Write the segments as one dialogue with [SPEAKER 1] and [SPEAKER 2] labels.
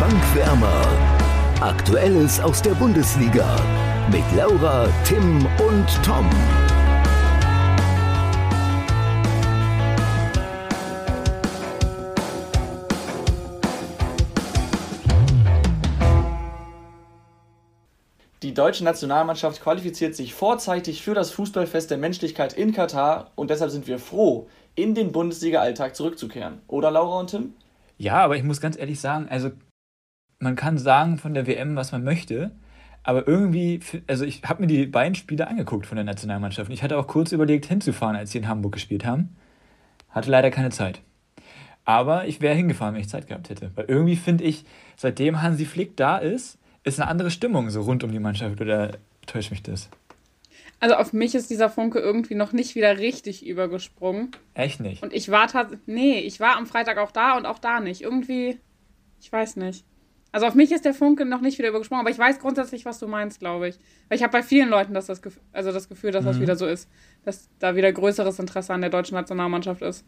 [SPEAKER 1] Bankwärmer. Aktuelles aus der Bundesliga mit Laura, Tim und Tom.
[SPEAKER 2] Die deutsche Nationalmannschaft qualifiziert sich vorzeitig für das Fußballfest der Menschlichkeit in Katar und deshalb sind wir froh, in den Bundesliga-Alltag zurückzukehren. Oder Laura und Tim?
[SPEAKER 3] Ja, aber ich muss ganz ehrlich sagen, also man kann sagen von der WM, was man möchte, aber irgendwie, also ich habe mir die beiden Spiele angeguckt von der Nationalmannschaft. Ich hatte auch kurz überlegt, hinzufahren, als sie in Hamburg gespielt haben. Hatte leider keine Zeit. Aber ich wäre hingefahren, wenn ich Zeit gehabt hätte. Weil irgendwie finde ich, seitdem Hansi Flick da ist, ist eine andere Stimmung so rund um die Mannschaft. Oder täuscht mich das?
[SPEAKER 4] Also auf mich ist dieser Funke irgendwie noch nicht wieder richtig übergesprungen.
[SPEAKER 3] Echt nicht?
[SPEAKER 4] Und ich war tatsächlich, nee, ich war am Freitag auch da und auch da nicht. Irgendwie, ich weiß nicht. Also auf mich ist der Funke noch nicht wieder übergesprungen, aber ich weiß grundsätzlich, was du meinst, glaube ich. Weil ich habe bei vielen Leuten das, das, Gefühl, also das Gefühl, dass mhm. das wieder so ist, dass da wieder größeres Interesse an der deutschen Nationalmannschaft ist.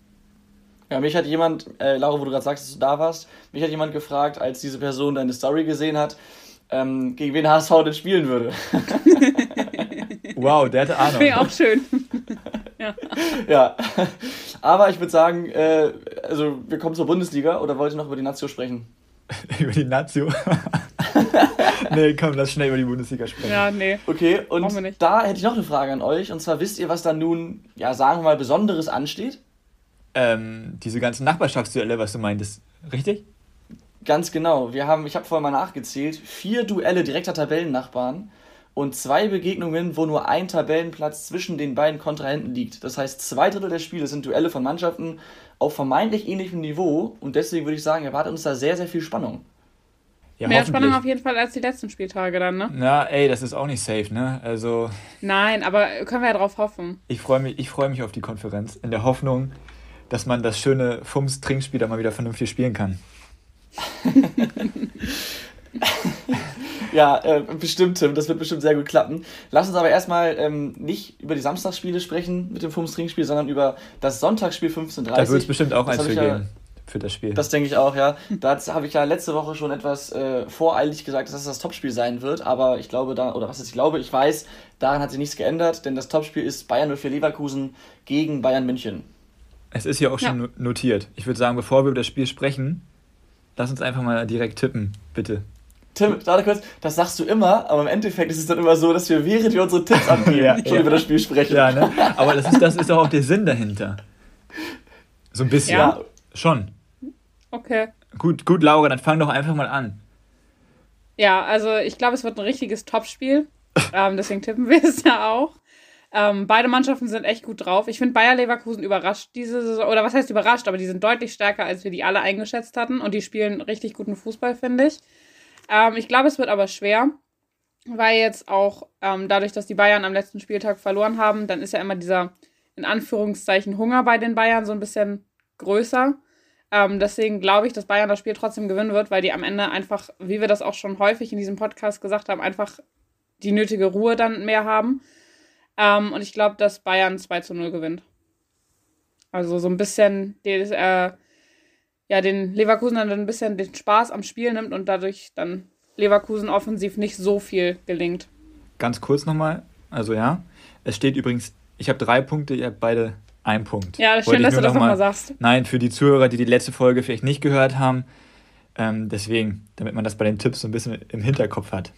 [SPEAKER 2] Ja, mich hat jemand, äh, Laura, wo du gerade sagst, dass du da warst, mich hat jemand gefragt, als diese Person deine Story gesehen hat, ähm, gegen wen HSV denn spielen würde.
[SPEAKER 3] wow, der hatte Ahnung.
[SPEAKER 4] Wäre auch schön.
[SPEAKER 2] ja. ja. Aber ich würde sagen, äh, also wir kommen zur Bundesliga oder wollt ihr noch über die Nazio sprechen?
[SPEAKER 3] über die Nazio? nee, komm, lass schnell über die Bundesliga sprechen.
[SPEAKER 4] Ja, nee.
[SPEAKER 2] Okay, und da hätte ich noch eine Frage an euch. Und zwar wisst ihr, was da nun, ja, sagen wir mal, Besonderes ansteht?
[SPEAKER 3] Ähm, diese ganzen Nachbarschaftsduelle, was du meintest, richtig?
[SPEAKER 2] Ganz genau. Wir haben, ich habe vorhin mal nachgezählt, vier Duelle direkter Tabellennachbarn und zwei Begegnungen, wo nur ein Tabellenplatz zwischen den beiden Kontrahenten liegt. Das heißt, zwei Drittel der Spiele sind Duelle von Mannschaften auf vermeintlich ähnlichem Niveau und deswegen würde ich sagen, erwartet uns da sehr, sehr viel Spannung.
[SPEAKER 4] Ja, Mehr Spannung auf jeden Fall als die letzten Spieltage dann, ne?
[SPEAKER 3] Na, ey, das ist auch nicht safe, ne? Also.
[SPEAKER 4] Nein, aber können wir ja drauf hoffen.
[SPEAKER 3] Ich freue mich, freu mich auf die Konferenz, in der Hoffnung, dass man das schöne Fums-Trinkspiel da mal wieder vernünftig spielen kann.
[SPEAKER 2] ja, äh, bestimmt, Tim. Das wird bestimmt sehr gut klappen. Lass uns aber erstmal ähm, nicht über die Samstagsspiele sprechen mit dem Fums-Trinkspiel, sondern über das Sonntagsspiel 15.30
[SPEAKER 3] Da wird es bestimmt auch eins für geben. Für das Spiel.
[SPEAKER 2] Das denke ich auch, ja. Da habe ich ja letzte Woche schon etwas äh, voreilig gesagt, dass das das Topspiel sein wird. Aber ich glaube, da, oder was ist, ich glaube, ich weiß, daran hat sich nichts geändert, denn das Topspiel ist Bayern 04 Leverkusen gegen Bayern München.
[SPEAKER 3] Es ist ja auch schon ja. notiert. Ich würde sagen, bevor wir über das Spiel sprechen, lass uns einfach mal direkt tippen, bitte.
[SPEAKER 2] Tim, gerade kurz, das sagst du immer, aber im Endeffekt ist es dann immer so, dass wir, während wir unsere Tipps abgeben, ja, schon ja. über das Spiel sprechen.
[SPEAKER 3] Ja, ne? Aber das ist, das ist auch der Sinn dahinter. So ein bisschen. Ja. Schon.
[SPEAKER 4] Okay.
[SPEAKER 3] Gut, gut, Laura, dann fang doch einfach mal an.
[SPEAKER 4] Ja, also ich glaube, es wird ein richtiges Topspiel. ähm, deswegen tippen wir es ja auch. Ähm, beide Mannschaften sind echt gut drauf. Ich finde Bayer Leverkusen überrascht diese Saison, oder was heißt überrascht, aber die sind deutlich stärker, als wir die alle eingeschätzt hatten und die spielen richtig guten Fußball, finde ich. Ähm, ich glaube, es wird aber schwer, weil jetzt auch ähm, dadurch, dass die Bayern am letzten Spieltag verloren haben, dann ist ja immer dieser in Anführungszeichen Hunger bei den Bayern so ein bisschen größer. Ähm, deswegen glaube ich, dass Bayern das Spiel trotzdem gewinnen wird, weil die am Ende einfach, wie wir das auch schon häufig in diesem Podcast gesagt haben, einfach die nötige Ruhe dann mehr haben. Ähm, und ich glaube, dass Bayern 2 zu 0 gewinnt. Also so ein bisschen den, äh, ja, den Leverkusen dann ein bisschen den Spaß am Spiel nimmt und dadurch dann Leverkusen offensiv nicht so viel gelingt.
[SPEAKER 3] Ganz kurz nochmal, also ja, es steht übrigens, ich habe drei Punkte, ihr habt beide einen Punkt.
[SPEAKER 4] Ja, schön, dass du das nochmal noch sagst.
[SPEAKER 3] Nein, für die Zuhörer, die die letzte Folge vielleicht nicht gehört haben, ähm, deswegen, damit man das bei den Tipps so ein bisschen im Hinterkopf hat.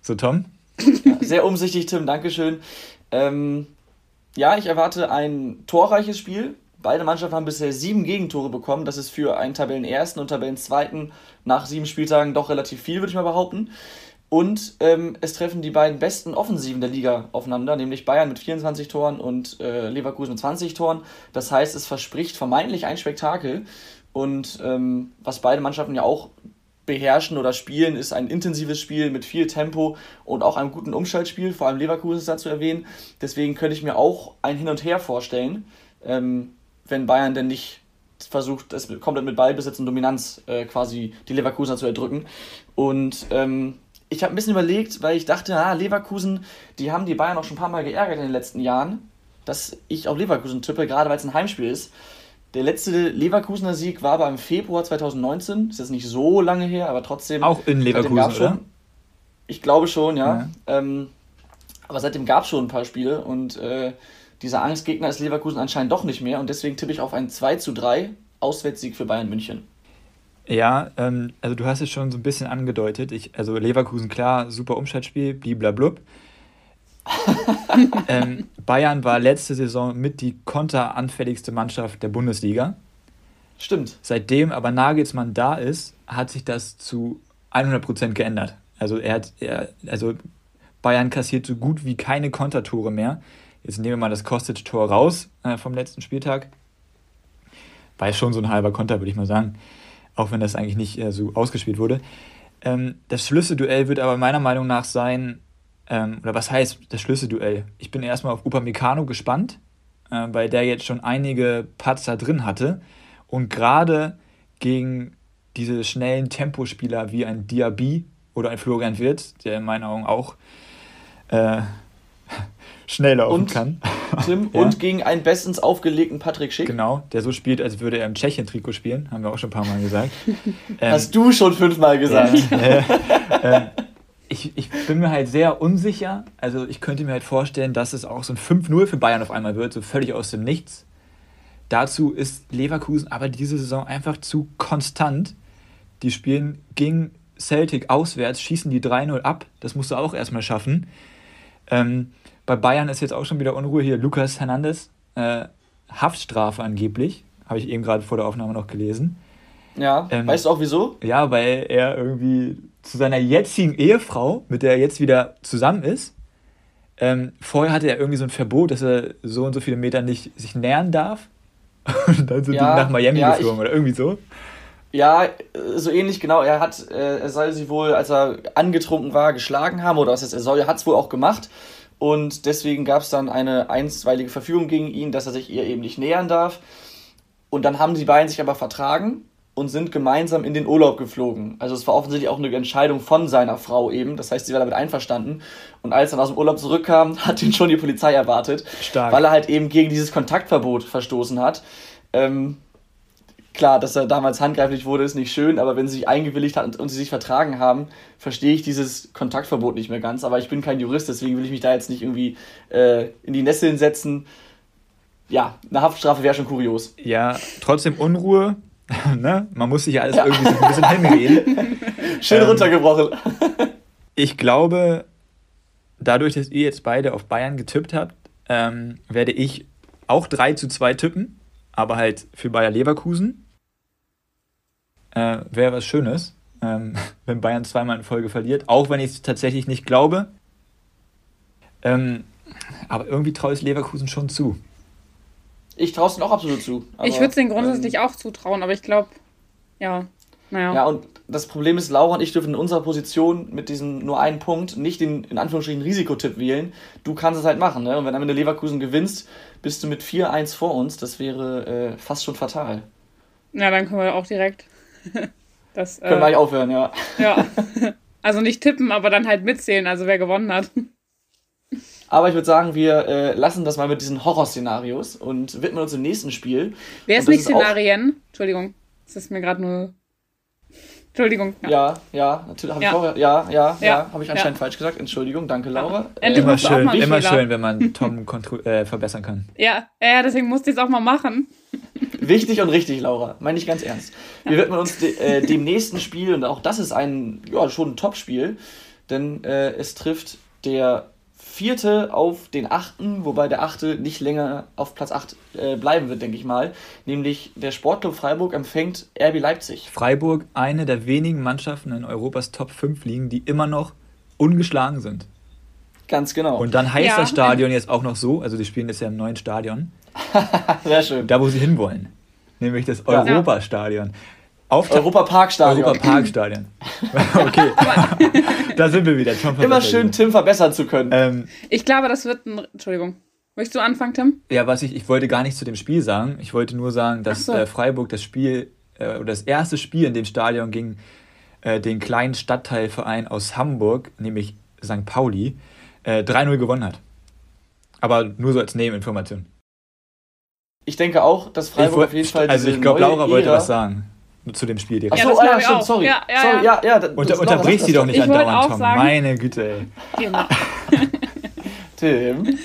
[SPEAKER 3] So, Tom?
[SPEAKER 2] Ja, sehr umsichtig, Tim, Dankeschön. Ähm, ja, ich erwarte ein torreiches Spiel. Beide Mannschaften haben bisher sieben Gegentore bekommen. Das ist für einen Tabellenersten und Tabellenzweiten nach sieben Spieltagen doch relativ viel, würde ich mal behaupten. Und ähm, es treffen die beiden besten Offensiven der Liga aufeinander, nämlich Bayern mit 24 Toren und äh, Leverkusen mit 20 Toren. Das heißt, es verspricht vermeintlich ein Spektakel. Und ähm, was beide Mannschaften ja auch beherrschen oder spielen, ist ein intensives Spiel mit viel Tempo und auch einem guten Umschaltspiel. Vor allem Leverkusen ist da zu erwähnen. Deswegen könnte ich mir auch ein Hin und Her vorstellen, ähm, wenn Bayern denn nicht versucht, es komplett mit Ballbesitz und Dominanz äh, quasi die Leverkusener zu erdrücken. Und ähm, ich habe ein bisschen überlegt, weil ich dachte, ah, Leverkusen, die haben die Bayern auch schon ein paar Mal geärgert in den letzten Jahren, dass ich auf Leverkusen tippe, gerade weil es ein Heimspiel ist. Der letzte Leverkusener Sieg war aber im Februar 2019. Ist jetzt nicht so lange her, aber trotzdem.
[SPEAKER 3] Auch in Leverkusen,
[SPEAKER 2] schon,
[SPEAKER 3] oder?
[SPEAKER 2] Ich glaube schon, ja. ja. Ähm, aber seitdem gab es schon ein paar Spiele und äh, dieser Angstgegner ist Leverkusen anscheinend doch nicht mehr und deswegen tippe ich auf einen 2 zu 3 Auswärtssieg für Bayern München.
[SPEAKER 3] Ja, ähm, also du hast es schon so ein bisschen angedeutet. Ich, also Leverkusen, klar, super Umschaltspiel, bliblablub. ähm, Bayern war letzte Saison mit die konteranfälligste Mannschaft der Bundesliga.
[SPEAKER 2] Stimmt.
[SPEAKER 3] Seitdem aber Nagelsmann da ist, hat sich das zu 100% geändert. Also er hat, er, also Bayern kassiert so gut wie keine Kontertore mehr. Jetzt nehmen wir mal das Kostic-Tor raus äh, vom letzten Spieltag. War ja schon so ein halber Konter, würde ich mal sagen. Auch wenn das eigentlich nicht äh, so ausgespielt wurde. Ähm, das Schlüsselduell wird aber meiner Meinung nach sein, ähm, oder was heißt das Schlüsselduell? Ich bin erstmal auf Upamecano gespannt, äh, weil der jetzt schon einige Patzer drin hatte. Und gerade gegen diese schnellen Tempospieler wie ein Diaby oder ein Florian Wirtz, der in meinen Augen auch äh, schnell laufen
[SPEAKER 2] und,
[SPEAKER 3] kann.
[SPEAKER 2] Tim, ja. Und gegen einen bestens aufgelegten Patrick Schick.
[SPEAKER 3] Genau, der so spielt, als würde er im Tschechien-Trikot spielen, haben wir auch schon ein paar Mal gesagt.
[SPEAKER 2] ähm, Hast du schon fünfmal gesagt.
[SPEAKER 3] Äh, äh, ich, ich bin mir halt sehr unsicher. Also ich könnte mir halt vorstellen, dass es auch so ein 5-0 für Bayern auf einmal wird, so völlig aus dem Nichts. Dazu ist Leverkusen aber diese Saison einfach zu konstant. Die spielen gegen Celtic auswärts, schießen die 3-0 ab. Das musst du auch erstmal schaffen. Ähm, bei Bayern ist jetzt auch schon wieder Unruhe hier. Lukas Hernandez, äh, Haftstrafe angeblich, habe ich eben gerade vor der Aufnahme noch gelesen.
[SPEAKER 2] Ja, ähm, weißt du auch wieso?
[SPEAKER 3] Ja, weil er irgendwie zu seiner jetzigen Ehefrau, mit der er jetzt wieder zusammen ist, ähm, vorher hatte er irgendwie so ein Verbot, dass er so und so viele Meter nicht sich nähern darf. Und dann sind ja, die nach Miami ja, geflogen ich, oder irgendwie so.
[SPEAKER 2] Ja, so ähnlich genau. Er hat, äh, er soll sie wohl, als er angetrunken war, geschlagen haben oder was heißt, er soll, er hat es wohl auch gemacht. Und deswegen gab es dann eine einstweilige Verfügung gegen ihn, dass er sich ihr eben nicht nähern darf. Und dann haben die beiden sich aber vertragen und sind gemeinsam in den Urlaub geflogen. Also es war offensichtlich auch eine Entscheidung von seiner Frau eben. Das heißt, sie war damit einverstanden. Und als er dann aus dem Urlaub zurückkam, hat ihn schon die Polizei erwartet. Stark. Weil er halt eben gegen dieses Kontaktverbot verstoßen hat. Ähm, klar, dass er damals handgreiflich wurde, ist nicht schön, aber wenn sie sich eingewilligt hat und, sie sich vertragen haben, verstehe ich dieses Kontaktverbot nicht mehr ganz. Aber ich bin kein Jurist, deswegen will ich mich da jetzt nicht irgendwie äh, in die Nesseln setzen. Ja, eine Haftstrafe wäre schon kurios.
[SPEAKER 3] Ja, trotzdem Unruhe. ne? Man muss sich ja alles ja. irgendwie so ein bisschen hinreden.
[SPEAKER 2] Schön ähm, runtergebrochen.
[SPEAKER 3] ich glaube, dadurch, dass ihr jetzt beide auf Bayern getippt habt, ähm, werde ich auch 3 zu 2 tippen aber halt für Bayer Leverkusen. Äh, Wäre was Schönes, ähm, wenn Bayern zweimal in Folge verliert, auch wenn ich es tatsächlich nicht glaube. Ähm, aber irgendwie traue ich Leverkusen schon zu.
[SPEAKER 2] Ich traue es ihnen auch absolut zu.
[SPEAKER 4] ich würde es denen grundsätzlich ähm, auch zutrauen, aber ich glaube, ja, naja.
[SPEAKER 2] Ja, und das Problem ist, Laura und ich dürfen in unserer Position mit diesem nur einen Punkt nicht den in Anführungsstrichen Risikotipp wählen. Du kannst es halt machen, ne? Und wenn du am Ende Leverkusen gewinnst, bist du mit 4-1 vor uns. Das wäre äh, fast schon fatal.
[SPEAKER 4] Ja, dann können wir auch direkt.
[SPEAKER 2] das, äh, können wir gleich aufhören, ja.
[SPEAKER 4] Ja. Also nicht tippen, aber dann halt mitzählen, also wer gewonnen hat.
[SPEAKER 2] Aber ich würde sagen, wir äh, lassen das mal mit diesen Horrorszenarios und widmen uns dem nächsten Spiel.
[SPEAKER 4] Wer ist nicht Szenarien? Entschuldigung, das ist mir gerade nur Entschuldigung.
[SPEAKER 2] Ja, ja, ja natürlich. Hab ja. Ich vorher, ja, ja, ja, ja habe ich anscheinend falsch gesagt. Entschuldigung, danke, Laura.
[SPEAKER 3] Äh, immer schön, immer schön, wenn man Tom äh, verbessern kann.
[SPEAKER 4] Ja, ja, deswegen musste ich es auch mal machen.
[SPEAKER 2] Wichtig und richtig, Laura. Meine ich ganz ernst. Wir widmen uns de, äh, dem nächsten Spiel und auch das ist ein, ja, schon ein Top-Spiel, denn äh, es trifft der vierte auf den achten, wobei der achte nicht länger auf Platz 8 äh, bleiben wird, denke ich mal. Nämlich der Sportclub Freiburg empfängt RB Leipzig.
[SPEAKER 3] Freiburg, eine der wenigen Mannschaften in Europas Top 5 liegen, die immer noch ungeschlagen sind.
[SPEAKER 2] Ganz genau.
[SPEAKER 3] Und dann heißt ja. das Stadion jetzt auch noch so, also die spielen jetzt ja im neuen Stadion.
[SPEAKER 2] Sehr schön.
[SPEAKER 3] Da, wo sie hinwollen. Nämlich das Europastadion.
[SPEAKER 2] Auf Europa-Parkstadion.
[SPEAKER 3] Europa-Parkstadion. okay, da sind wir wieder.
[SPEAKER 2] Immer schön, Tim verbessern zu können.
[SPEAKER 3] Ähm,
[SPEAKER 4] ich glaube, das wird ein. Entschuldigung. Möchtest du anfangen, Tim?
[SPEAKER 3] Ja, was ich, ich wollte gar nicht zu dem Spiel sagen. Ich wollte nur sagen, dass so. äh, Freiburg das Spiel, äh, oder das erste Spiel in dem Stadion gegen äh, den kleinen Stadtteilverein aus Hamburg, nämlich St. Pauli, äh, 3-0 gewonnen hat. Aber nur so als Nebeninformation
[SPEAKER 2] ich denke auch, dass Freiburg
[SPEAKER 3] wollt,
[SPEAKER 2] auf jeden Fall.
[SPEAKER 3] Also ich glaube, Laura wollte was sagen zu dem Spiel direkt.
[SPEAKER 2] Achso, ja, ah, stimmt, sorry. Ja, ja, sorry, ja, ja,
[SPEAKER 3] Unter, unterbrich sie doch nicht andauernd, Tom. Sagen, Meine Güte, ey. Genau.
[SPEAKER 4] Tim.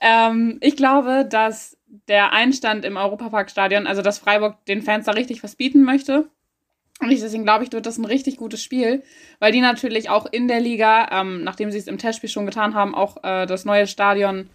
[SPEAKER 4] Ähm, ich glaube, dass der Einstand im Europaparkstadion, also dass Freiburg den Fans da richtig was bieten möchte. Und ich, deswegen glaube ich, wird das ein richtig gutes Spiel, weil die natürlich auch in der Liga, ähm, nachdem sie es im Testspiel schon getan haben, auch äh, das neue Stadion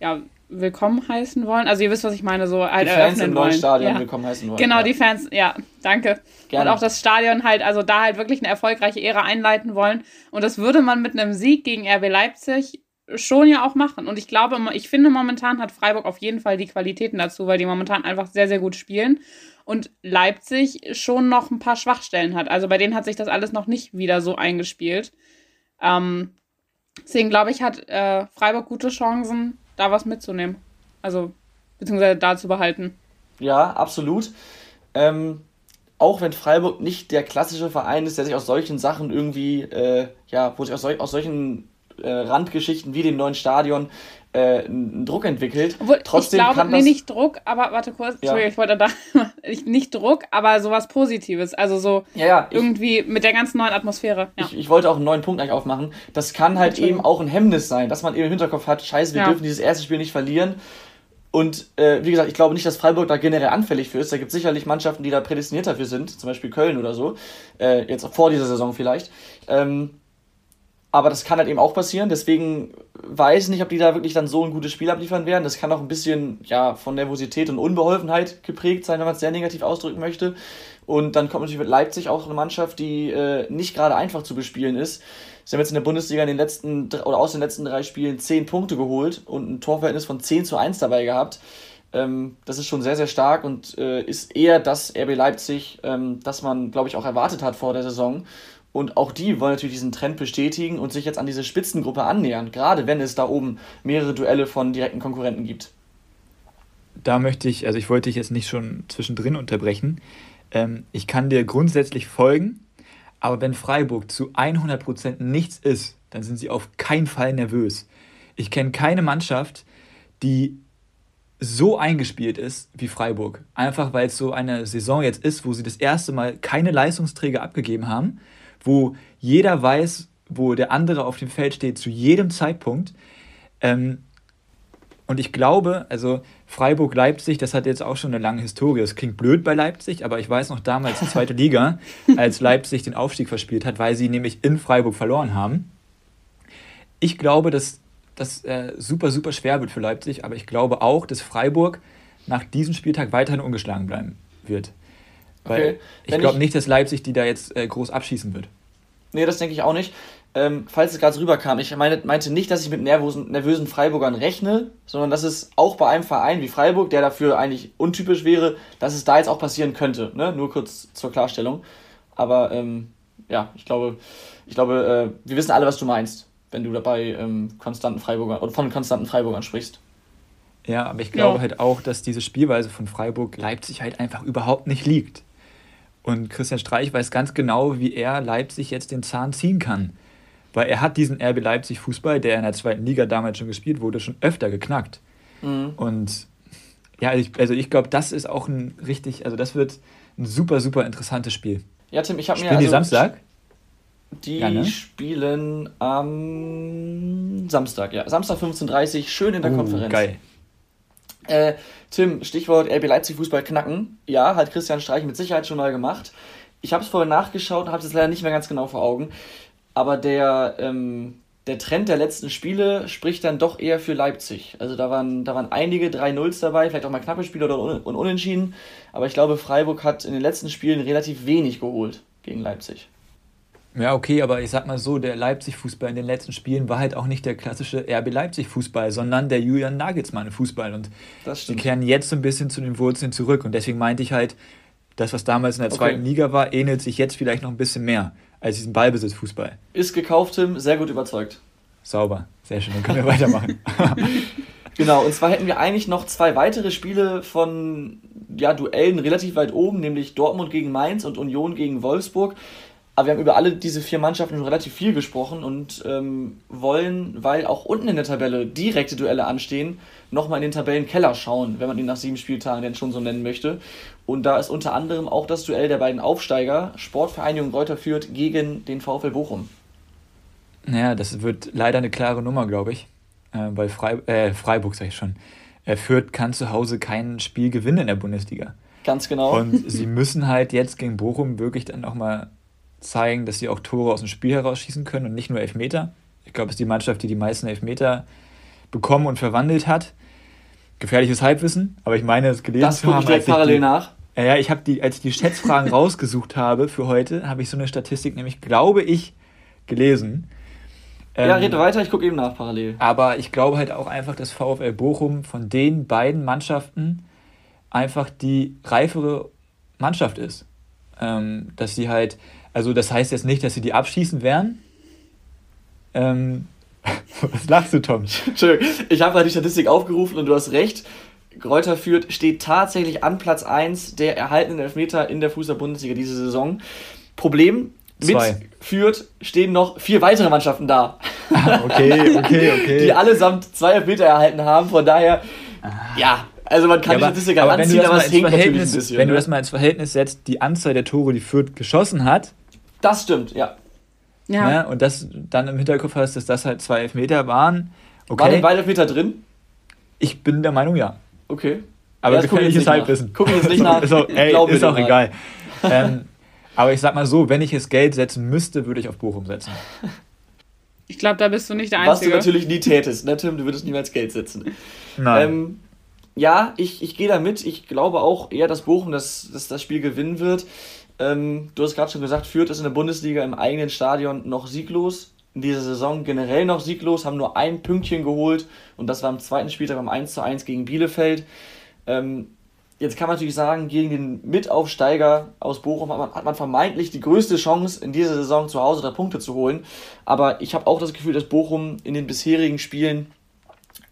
[SPEAKER 4] ja, willkommen heißen wollen. Also ihr wisst, was ich meine, so halt die Fans im neuen Stadion ja. willkommen heißen wollen. Genau, ja. die Fans, ja, danke. Gerne. Und auch das Stadion halt, also da halt wirklich eine erfolgreiche Ära einleiten wollen. Und das würde man mit einem Sieg gegen RB Leipzig schon ja auch machen. Und ich glaube, ich finde, momentan hat Freiburg auf jeden Fall die Qualitäten dazu, weil die momentan einfach sehr, sehr gut spielen. Und Leipzig schon noch ein paar Schwachstellen hat. Also bei denen hat sich das alles noch nicht wieder so eingespielt. Ähm, deswegen glaube ich, hat äh, Freiburg gute Chancen, da was mitzunehmen. Also, beziehungsweise da zu behalten.
[SPEAKER 2] Ja, absolut. Ähm, auch wenn Freiburg nicht der klassische Verein ist, der sich aus solchen Sachen irgendwie, äh, ja, wo sich aus, sol aus solchen äh, Randgeschichten wie dem neuen Stadion äh, einen Druck entwickelt. Obwohl, Trotzdem
[SPEAKER 4] ich glaube, kann das, nee, nicht Druck, aber warte kurz, ja. Entschuldigung, ich wollte da, nicht Druck, aber sowas Positives. Also so ja, ja, irgendwie ich, mit der ganzen neuen Atmosphäre.
[SPEAKER 2] Ja. Ich, ich, wollte auch einen neuen Punkt eigentlich aufmachen. Das kann halt eben auch ein Hemmnis sein, dass man eben im Hinterkopf hat, scheiße, wir dürfen dieses erste Spiel nicht verlieren. Und äh, wie gesagt, ich glaube nicht, dass Freiburg da generell anfällig für ist. Da gibt es sicherlich Mannschaften, die da prädestiniert dafür sind, zum Beispiel Köln oder so. Äh, jetzt vor dieser Saison vielleicht. Ähm, aber das kann halt eben auch passieren. Deswegen weiß ich nicht, ob die da wirklich dann so ein gutes Spiel abliefern werden. Das kann auch ein bisschen ja, von Nervosität und Unbeholfenheit geprägt sein, wenn man es sehr negativ ausdrücken möchte. Und dann kommt natürlich mit Leipzig auch eine Mannschaft, die äh, nicht gerade einfach zu bespielen ist. Sie haben jetzt in der Bundesliga in den letzten oder aus den letzten drei Spielen zehn Punkte geholt und ein Torverhältnis von 10 zu 1 dabei gehabt. Ähm, das ist schon sehr, sehr stark und äh, ist eher das RB Leipzig, ähm, das man, glaube ich, auch erwartet hat vor der Saison. Und auch die wollen natürlich diesen Trend bestätigen und sich jetzt an diese Spitzengruppe annähern, gerade wenn es da oben mehrere Duelle von direkten Konkurrenten gibt.
[SPEAKER 3] Da möchte ich, also ich wollte dich jetzt nicht schon zwischendrin unterbrechen. Ähm, ich kann dir grundsätzlich folgen, aber wenn Freiburg zu 100% nichts ist, dann sind sie auf keinen Fall nervös. Ich kenne keine Mannschaft, die so eingespielt ist wie Freiburg. Einfach weil es so eine Saison jetzt ist, wo sie das erste Mal keine Leistungsträger abgegeben haben wo jeder weiß, wo der andere auf dem Feld steht zu jedem Zeitpunkt. Ähm, und ich glaube, also Freiburg-Leipzig, das hat jetzt auch schon eine lange Historie. Es klingt blöd bei Leipzig, aber ich weiß noch damals, zweite Liga, als Leipzig den Aufstieg verspielt hat, weil sie nämlich in Freiburg verloren haben. Ich glaube, dass das äh, super, super schwer wird für Leipzig, aber ich glaube auch, dass Freiburg nach diesem Spieltag weiterhin ungeschlagen bleiben wird. Weil okay. ich glaube nicht, dass Leipzig die da jetzt äh, groß abschießen wird.
[SPEAKER 2] Nee, das denke ich auch nicht. Ähm, falls es gerade so rüberkam, ich meine, meinte nicht, dass ich mit nervösen, nervösen Freiburgern rechne, sondern dass es auch bei einem Verein wie Freiburg, der dafür eigentlich untypisch wäre, dass es da jetzt auch passieren könnte. Ne? Nur kurz zur Klarstellung. Aber ähm, ja, ich glaube, ich glaube, äh, wir wissen alle, was du meinst, wenn du dabei ähm, konstanten Freiburgern oder von konstanten Freiburgern sprichst.
[SPEAKER 3] Ja, aber ich glaube ja. halt auch, dass diese Spielweise von Freiburg Leipzig halt einfach überhaupt nicht liegt. Und Christian Streich weiß ganz genau, wie er Leipzig jetzt den Zahn ziehen kann. Weil er hat diesen RB Leipzig Fußball, der in der zweiten Liga damals schon gespielt wurde, schon öfter geknackt. Mhm. Und ja, ich, also ich glaube, das ist auch ein richtig, also das wird ein super, super interessantes Spiel. Ja, Tim, ich habe mir. Spielen also, die Samstag?
[SPEAKER 2] Die ja, ne? spielen am Samstag, ja. Samstag 15.30 Uhr, schön in der uh, Konferenz. Geil. Äh, Tim, Stichwort RB Leipzig Fußball knacken. Ja, hat Christian Streich mit Sicherheit schon mal gemacht. Ich habe es vorher nachgeschaut und habe es leider nicht mehr ganz genau vor Augen. Aber der, ähm, der Trend der letzten Spiele spricht dann doch eher für Leipzig. Also da waren, da waren einige 3-0s dabei, vielleicht auch mal knappe Spiele oder un un unentschieden. Aber ich glaube, Freiburg hat in den letzten Spielen relativ wenig geholt gegen Leipzig.
[SPEAKER 3] Ja, okay, aber ich sag mal so, der Leipzig-Fußball in den letzten Spielen war halt auch nicht der klassische RB Leipzig-Fußball, sondern der Julian Nagelsmann-Fußball. Und die kehren jetzt so ein bisschen zu den Wurzeln zurück. Und deswegen meinte ich halt, das, was damals in der zweiten okay. Liga war, ähnelt sich jetzt vielleicht noch ein bisschen mehr als diesen Ballbesitz-Fußball.
[SPEAKER 2] Ist gekauft, Tim, sehr gut überzeugt.
[SPEAKER 3] Sauber, sehr schön, dann können wir weitermachen.
[SPEAKER 2] genau, und zwar hätten wir eigentlich noch zwei weitere Spiele von ja, Duellen relativ weit oben, nämlich Dortmund gegen Mainz und Union gegen Wolfsburg. Aber wir haben über alle diese vier Mannschaften schon relativ viel gesprochen und ähm, wollen, weil auch unten in der Tabelle direkte Duelle anstehen, nochmal in den Tabellenkeller schauen, wenn man ihn nach sieben Spieltagen denn schon so nennen möchte. Und da ist unter anderem auch das Duell der beiden Aufsteiger, Sportvereinigung Reuter führt gegen den VfL Bochum.
[SPEAKER 3] Naja, das wird leider eine klare Nummer, glaube ich. Äh, weil Freib äh, Freiburg, sage ich schon, äh, Fürth kann zu Hause kein Spiel gewinnen in der Bundesliga.
[SPEAKER 2] Ganz genau.
[SPEAKER 3] Und sie müssen halt jetzt gegen Bochum wirklich dann nochmal zeigen, dass sie auch Tore aus dem Spiel herausschießen können und nicht nur Elfmeter. Ich glaube, es ist die Mannschaft, die die meisten Elfmeter bekommen und verwandelt hat. Gefährliches Halbwissen, aber ich meine, es gelesen
[SPEAKER 2] das
[SPEAKER 3] zu haben.
[SPEAKER 2] Ich direkt parallel die, nach.
[SPEAKER 3] Ja, ich habe die, als ich die Schätzfragen rausgesucht habe für heute, habe ich so eine Statistik, nämlich glaube ich, gelesen.
[SPEAKER 2] Ja, ähm, rede weiter, ich gucke eben nach parallel.
[SPEAKER 3] Aber ich glaube halt auch einfach, dass VfL Bochum von den beiden Mannschaften einfach die reifere Mannschaft ist. Ähm, dass sie halt, also das heißt jetzt nicht, dass sie die abschießen werden. Ähm, was lachst du, Tom?
[SPEAKER 2] Entschuldigung, ich habe gerade die Statistik aufgerufen und du hast recht. Kräuter führt steht tatsächlich an Platz 1 der erhaltenen Elfmeter in der Fußball-Bundesliga diese Saison. Problem, mit Zwei. Fürth stehen noch vier weitere Mannschaften da.
[SPEAKER 3] Ah, okay, okay, okay.
[SPEAKER 2] Die allesamt zwei Elfmeter erhalten haben. Von daher, ah. ja, also man kann ja, die Statistik anziehen, aber es hängt
[SPEAKER 3] natürlich ein bisschen. Wenn ne? du das mal ins Verhältnis setzt, die Anzahl der Tore, die Fürth geschossen hat.
[SPEAKER 2] Das stimmt, ja.
[SPEAKER 3] Ja. Ne, und das dann im Hinterkopf hast, dass das halt zwei Elfmeter waren.
[SPEAKER 2] Okay. Waren denn beide Elfmeter drin?
[SPEAKER 3] Ich bin der Meinung, ja.
[SPEAKER 2] Okay.
[SPEAKER 3] Aber ja, gefährliches Halbwissen.
[SPEAKER 2] Gucken wir jetzt nicht nach.
[SPEAKER 3] ist auch, ey, ist auch egal. ähm, aber ich sag mal so, wenn ich jetzt Geld setzen müsste, würde ich auf Bochum setzen.
[SPEAKER 4] Ich glaube, da bist du nicht der Einzige.
[SPEAKER 2] Was du natürlich nie tätest, ne, Tim? Du würdest niemals Geld setzen. Nein. Ähm, ja, ich, ich gehe da mit. Ich glaube auch eher, dass Bochum das, das, das Spiel gewinnen wird. Ähm, du hast gerade schon gesagt, Fürth ist in der Bundesliga im eigenen Stadion noch sieglos. In dieser Saison generell noch sieglos, haben nur ein Pünktchen geholt und das war am zweiten Spieltag beim 1:1 gegen Bielefeld. Ähm, Jetzt kann man natürlich sagen, gegen den Mitaufsteiger aus Bochum hat man, hat man vermeintlich die größte Chance, in dieser Saison zu Hause drei Punkte zu holen. Aber ich habe auch das Gefühl, dass Bochum in den bisherigen Spielen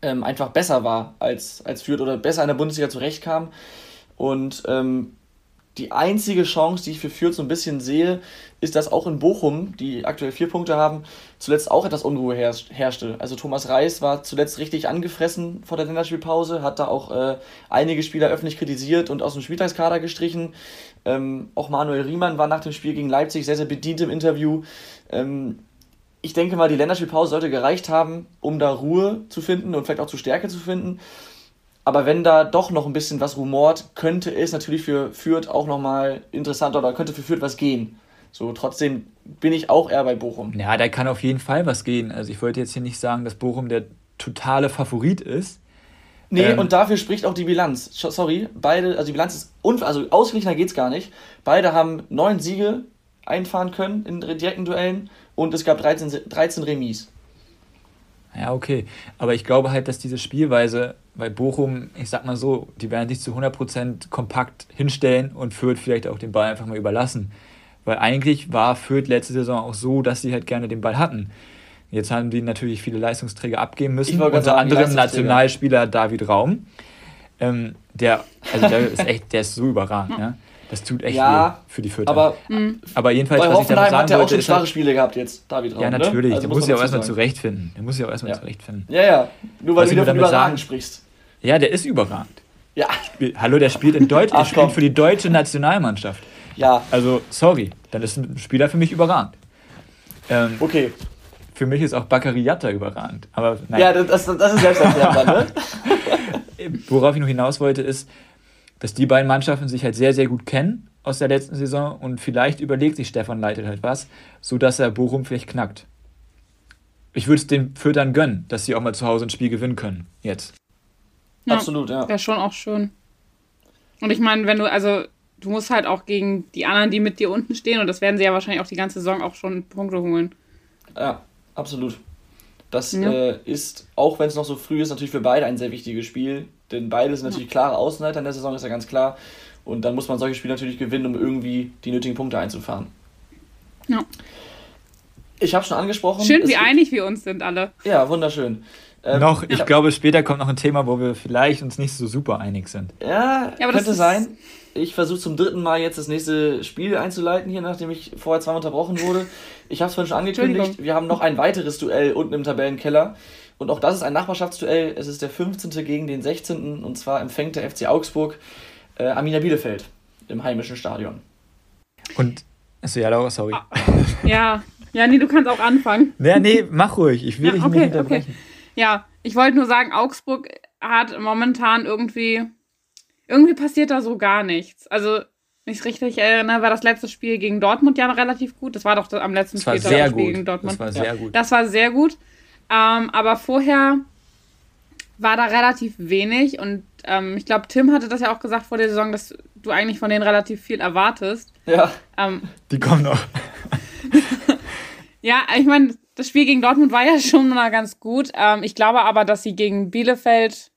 [SPEAKER 2] ähm, einfach besser war als, als Fürth oder besser in der Bundesliga zurechtkam. Und ähm, die einzige Chance, die ich für Fürth so ein bisschen sehe, ist, dass auch in Bochum, die aktuell vier Punkte haben, zuletzt auch etwas Unruhe herrschte. Also Thomas Reis war zuletzt richtig angefressen vor der Länderspielpause, hat da auch äh, einige Spieler öffentlich kritisiert und aus dem Spieltagskader gestrichen. Ähm, auch Manuel Riemann war nach dem Spiel gegen Leipzig sehr, sehr bedient im Interview. Ähm, ich denke mal, die Länderspielpause sollte gereicht haben, um da Ruhe zu finden und vielleicht auch zu Stärke zu finden. Aber wenn da doch noch ein bisschen was rumort, könnte es natürlich für Fürth auch nochmal interessanter oder könnte für Fürth was gehen. So, trotzdem bin ich auch eher bei Bochum.
[SPEAKER 3] Ja, da kann auf jeden Fall was gehen. Also ich wollte jetzt hier nicht sagen, dass Bochum der totale Favorit ist.
[SPEAKER 2] Nee, ähm, und dafür spricht auch die Bilanz. Sorry, beide, also die Bilanz ist, unf also ausgeglichener geht es gar nicht. Beide haben neun Siege einfahren können in direkten Duellen und es gab 13, 13 Remis.
[SPEAKER 3] Ja, okay. Aber ich glaube halt, dass diese Spielweise bei Bochum, ich sag mal so, die werden sich zu 100% kompakt hinstellen und Fürth vielleicht auch den Ball einfach mal überlassen. Weil eigentlich war Fürth letzte Saison auch so, dass sie halt gerne den Ball hatten. Jetzt haben die natürlich viele Leistungsträger abgeben müssen. Unter sagen, anderem Nationalspieler David Raum. Ähm, der, also der ist echt, der ist so überragend. Ja. Das tut echt ja, weh für die Fürther.
[SPEAKER 2] Aber,
[SPEAKER 3] aber jedenfalls,
[SPEAKER 2] bei was Hoffenheim ich damit sagen hat er auch schon schwache halt, Spiele gehabt jetzt, David Raum.
[SPEAKER 3] Ja, ne? natürlich. Ne? Also der muss sich auch erstmal zurechtfinden. Der muss sich auch erstmal ja. zurechtfinden.
[SPEAKER 2] Ja, ja. Nur weil was du wieder von überragend sprichst.
[SPEAKER 3] Ja, der ist überragend.
[SPEAKER 2] Ja.
[SPEAKER 3] Hallo, der spielt in Deutsch, der spielt für die deutsche Nationalmannschaft.
[SPEAKER 2] Ja.
[SPEAKER 3] Also, sorry, dann ist ein Spieler für mich überragend. Ähm,
[SPEAKER 2] okay.
[SPEAKER 3] Für mich ist auch Bakariata überragend. Aber nein.
[SPEAKER 2] Ja, das, das ist selbsterklärend, ne?
[SPEAKER 3] Worauf ich noch hinaus wollte, ist, dass die beiden Mannschaften sich halt sehr, sehr gut kennen aus der letzten Saison und vielleicht überlegt sich Stefan Leitet halt was, sodass er Bochum vielleicht knackt. Ich würde es den Fürtern gönnen, dass sie auch mal zu Hause ein Spiel gewinnen können. Jetzt.
[SPEAKER 2] Ja, Absolut, ja.
[SPEAKER 4] Wäre schon auch schön. Und ich meine, wenn du, also du musst halt auch gegen die anderen, die mit dir unten stehen, und das werden sie ja wahrscheinlich auch die ganze Saison auch schon Punkte holen.
[SPEAKER 2] Ja, absolut. Das ja. äh, ist, auch wenn es noch so früh ist, natürlich für beide ein sehr wichtiges Spiel. Denn beide sind natürlich ja. klare Außenseiter in der Saison, ist ja ganz klar. Und dann muss man solche Spiele natürlich gewinnen, um irgendwie die nötigen Punkte einzufahren.
[SPEAKER 4] Ja.
[SPEAKER 2] Ich habe schon angesprochen.
[SPEAKER 4] Schön, wie einig wir uns sind alle.
[SPEAKER 2] Ja, wunderschön.
[SPEAKER 3] Ähm, noch, ich glaube, später kommt noch ein Thema, wo wir vielleicht uns nicht so super einig sind.
[SPEAKER 2] Ja, ja aber könnte sein. Ich versuche zum dritten Mal jetzt das nächste Spiel einzuleiten hier, nachdem ich vorher zweimal unterbrochen wurde. Ich habe es vorhin schon angekündigt. Wir haben noch ein weiteres Duell unten im Tabellenkeller. Und auch das ist ein Nachbarschaftsduell. Es ist der 15. gegen den 16. Und zwar empfängt der FC Augsburg äh, Amina Bielefeld im heimischen Stadion.
[SPEAKER 3] Und, also ja, Laura, sorry.
[SPEAKER 4] Ja, ja, nee, du kannst auch anfangen.
[SPEAKER 3] Ja, nee, mach ruhig. Ich will
[SPEAKER 4] Ja,
[SPEAKER 3] dich
[SPEAKER 4] okay,
[SPEAKER 3] nicht unterbrechen.
[SPEAKER 4] Ja, ich wollte nur sagen, Augsburg hat momentan irgendwie, irgendwie passiert da so gar nichts. Also, wenn ich es richtig erinnere, war das letzte Spiel gegen Dortmund ja relativ gut. Das war doch am letzten
[SPEAKER 3] Das war
[SPEAKER 4] Spieltag
[SPEAKER 3] sehr
[SPEAKER 4] das Spiel
[SPEAKER 3] gut.
[SPEAKER 4] gegen Dortmund.
[SPEAKER 3] Das war sehr gut.
[SPEAKER 4] Das war sehr gut. Ähm, aber vorher war da relativ wenig und ähm, ich glaube, Tim hatte das ja auch gesagt vor der Saison, dass du eigentlich von denen relativ viel erwartest.
[SPEAKER 2] Ja,
[SPEAKER 4] Ähm,
[SPEAKER 3] Die kommen noch.
[SPEAKER 4] ja, ich meine, das Spiel gegen Dortmund war ja schon mal ganz gut. Ähm, ich glaube aber, dass sie gegen Bielefeld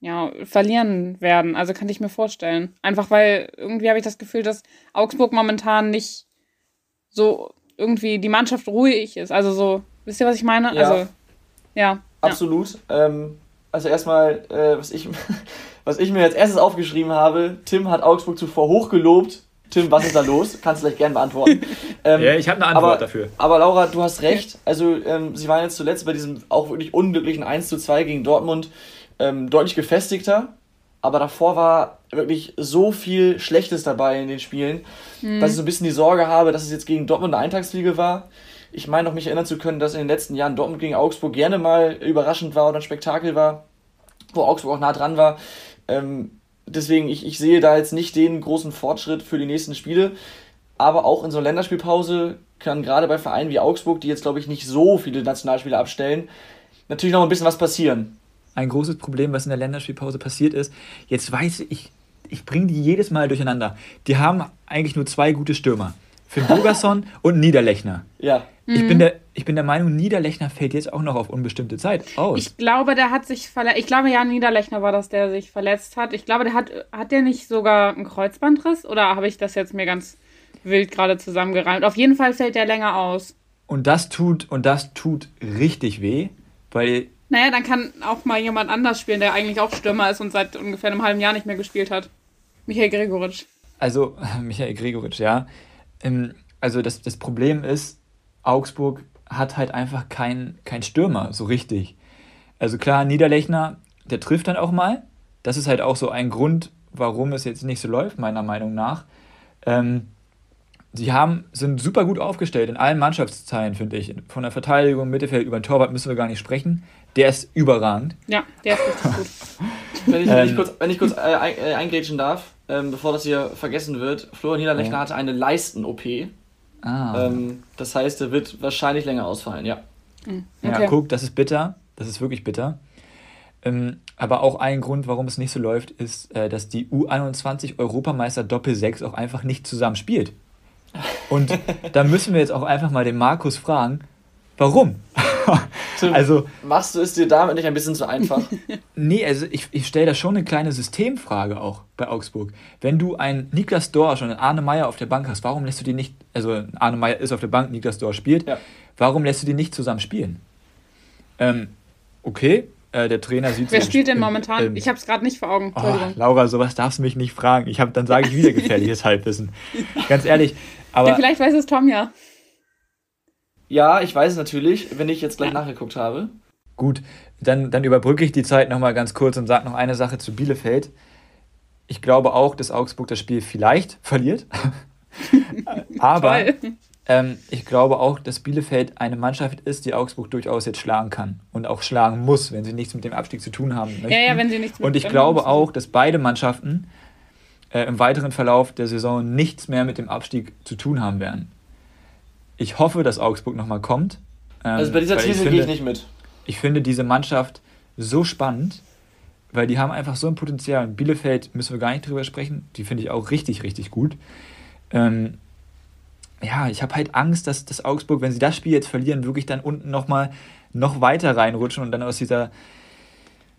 [SPEAKER 4] ja, verlieren werden. Also kann ich mir vorstellen. Einfach weil irgendwie habe ich das Gefühl, dass Augsburg momentan nicht so irgendwie die Mannschaft ruhig ist. Also so, wisst ihr, was ich meine?
[SPEAKER 2] Ja.
[SPEAKER 4] Also, ja.
[SPEAKER 2] absolut. Ähm, also erstmal, äh, was, ich, was ich mir als erstes aufgeschrieben habe, Tim hat Augsburg zuvor hochgelobt. Tim, was ist da los? Kannst du gleich gerne beantworten. Ähm,
[SPEAKER 3] Ja, ich habe eine Antwort
[SPEAKER 2] aber,
[SPEAKER 3] dafür.
[SPEAKER 2] Aber Laura, du hast recht. Also, ähm, sie waren jetzt zuletzt bei diesem auch wirklich unglücklichen 1 zu 2 gegen Dortmund ähm, deutlich gefestigter. Aber davor war wirklich so viel Schlechtes dabei in den Spielen, dass ich so ein bisschen die Sorge habe, dass es jetzt gegen Dortmund eine Eintagsfliege war. Ich meine noch mich erinnern zu können, dass in den letzten Jahren Dortmund gegen Augsburg gerne mal überraschend war oder ein Spektakel war, wo Augsburg auch nah dran war. Ähm, deswegen, ich, ich sehe da jetzt nicht den großen Fortschritt für die nächsten Spiele. Aber auch in so einer Länderspielpause kann gerade bei Vereinen wie Augsburg, die jetzt, glaube ich, nicht so viele Nationalspieler abstellen, natürlich noch ein bisschen was passieren.
[SPEAKER 3] Ein großes Problem, was in der Länderspielpause passiert ist, jetzt weiß ich, ich bringe die jedes Mal durcheinander. Die haben eigentlich nur zwei gute Stürmer. Finn Bogerson und Niederlechner.
[SPEAKER 2] Ja,
[SPEAKER 3] Ich, bin der, ich bin der Meinung, Niederlechner fällt jetzt auch noch auf unbestimmte Zeit aus.
[SPEAKER 4] Ich glaube, der hat sich verletzt. Ich glaube, Jan Niederlechner war das, der sich verletzt hat. Ich glaube, der hat, hat der nicht sogar einen Kreuzbandriss? Oder habe ich das jetzt mir ganz wild gerade zusammengereimt? Auf jeden Fall fällt der länger aus.
[SPEAKER 3] und das tut, und das tut richtig weh, weil
[SPEAKER 4] Naja, dann kann auch mal jemand anders spielen, der eigentlich auch Stürmer ist und seit ungefähr einem halben Jahr nicht mehr gespielt hat. Michael Gregoritsch.
[SPEAKER 3] Also, Michael Gregoritsch, ja. Ähm, Also, das, das Problem ist, Augsburg hat halt einfach keinen kein Stürmer so richtig. Also, klar, Niederlechner, der trifft dann auch mal. Das ist halt auch so ein Grund, warum es jetzt nicht so läuft, meiner Meinung nach. Ähm, sie haben, sind super gut aufgestellt in allen Mannschaftsteilen, finde ich. Von der Verteidigung, Mittelfeld, über den Torwart müssen wir gar nicht sprechen. Der ist überragend.
[SPEAKER 4] Ja, der ist richtig gut.
[SPEAKER 2] wenn ich, wenn ich
[SPEAKER 3] Ähm.
[SPEAKER 2] kurz, wenn ich kurz äh, ein, äh, eingrätschen darf, ähm, bevor das hier vergessen wird, Florian Niederlechner
[SPEAKER 3] Ja.
[SPEAKER 2] hatte eine Leisten-OP.
[SPEAKER 3] Ah.
[SPEAKER 2] Ähm, das heißt, er wird wahrscheinlich länger ausfallen, ja.
[SPEAKER 3] Ja,
[SPEAKER 4] Okay.
[SPEAKER 3] guck, das ist bitter. Das ist wirklich bitter. Ähm, aber auch ein Grund, warum es nicht so läuft, ist, äh, dass die U21 Europameister Doppel 6 auch einfach nicht zusammen spielt. Und da müssen wir jetzt auch einfach mal den Markus fragen, warum?
[SPEAKER 2] Tim,
[SPEAKER 3] Also,
[SPEAKER 2] machst du es dir damit nicht ein bisschen zu einfach?
[SPEAKER 3] nee, also ich, ich stelle da schon eine kleine Systemfrage auch bei Augsburg. Wenn du einen Niklas Dorsch und einen Arne Meyer auf der Bank hast, warum lässt du die nicht, also Arne Meyer ist auf der Bank, Niklas Dorsch spielt,
[SPEAKER 2] Ja.
[SPEAKER 3] warum lässt du die nicht zusammen spielen? Ähm, okay, äh, der Trainer sieht
[SPEAKER 4] Wer spielt denn
[SPEAKER 3] im-
[SPEAKER 4] momentan?
[SPEAKER 3] im-
[SPEAKER 4] ich habe es gerade nicht vor Augen.
[SPEAKER 3] Oh. Laura, sowas darfst du mich nicht fragen. Ich hab, dann sage ich wieder gefährliches Halbwissen. Ganz ehrlich.
[SPEAKER 4] ja,
[SPEAKER 3] Aber
[SPEAKER 4] vielleicht weiß es Tom ja.
[SPEAKER 2] Ja, ich weiß es natürlich, wenn ich jetzt gleich nachgeguckt habe.
[SPEAKER 3] gut, dann, dann überbrücke ich die Zeit nochmal ganz kurz und sage noch eine Sache zu Bielefeld. Ich glaube auch, dass Augsburg das Spiel vielleicht verliert. Aber ähm, ich glaube auch, dass Bielefeld eine Mannschaft ist, die Augsburg durchaus jetzt schlagen kann. Und auch schlagen muss, wenn sie nichts mit dem Abstieg zu tun haben möchten.
[SPEAKER 4] Ja, ja, wenn sie nichts mit
[SPEAKER 3] Und ich glaube
[SPEAKER 4] haben.
[SPEAKER 3] auch, dass beide Mannschaften äh, im weiteren Verlauf der Saison nichts mehr mit dem Abstieg zu tun haben werden. Ich hoffe, dass Augsburg nochmal kommt. Ähm,
[SPEAKER 2] Also bei dieser These gehe ich nicht mit.
[SPEAKER 3] ich finde diese Mannschaft so spannend, weil die haben einfach so ein Potenzial. Und Bielefeld müssen wir gar nicht drüber sprechen. Die finde ich auch richtig, richtig gut. Ähm, ja, ich habe halt Angst, dass, dass Augsburg, wenn sie das Spiel jetzt verlieren, wirklich dann unten nochmal noch weiter reinrutschen und dann aus dieser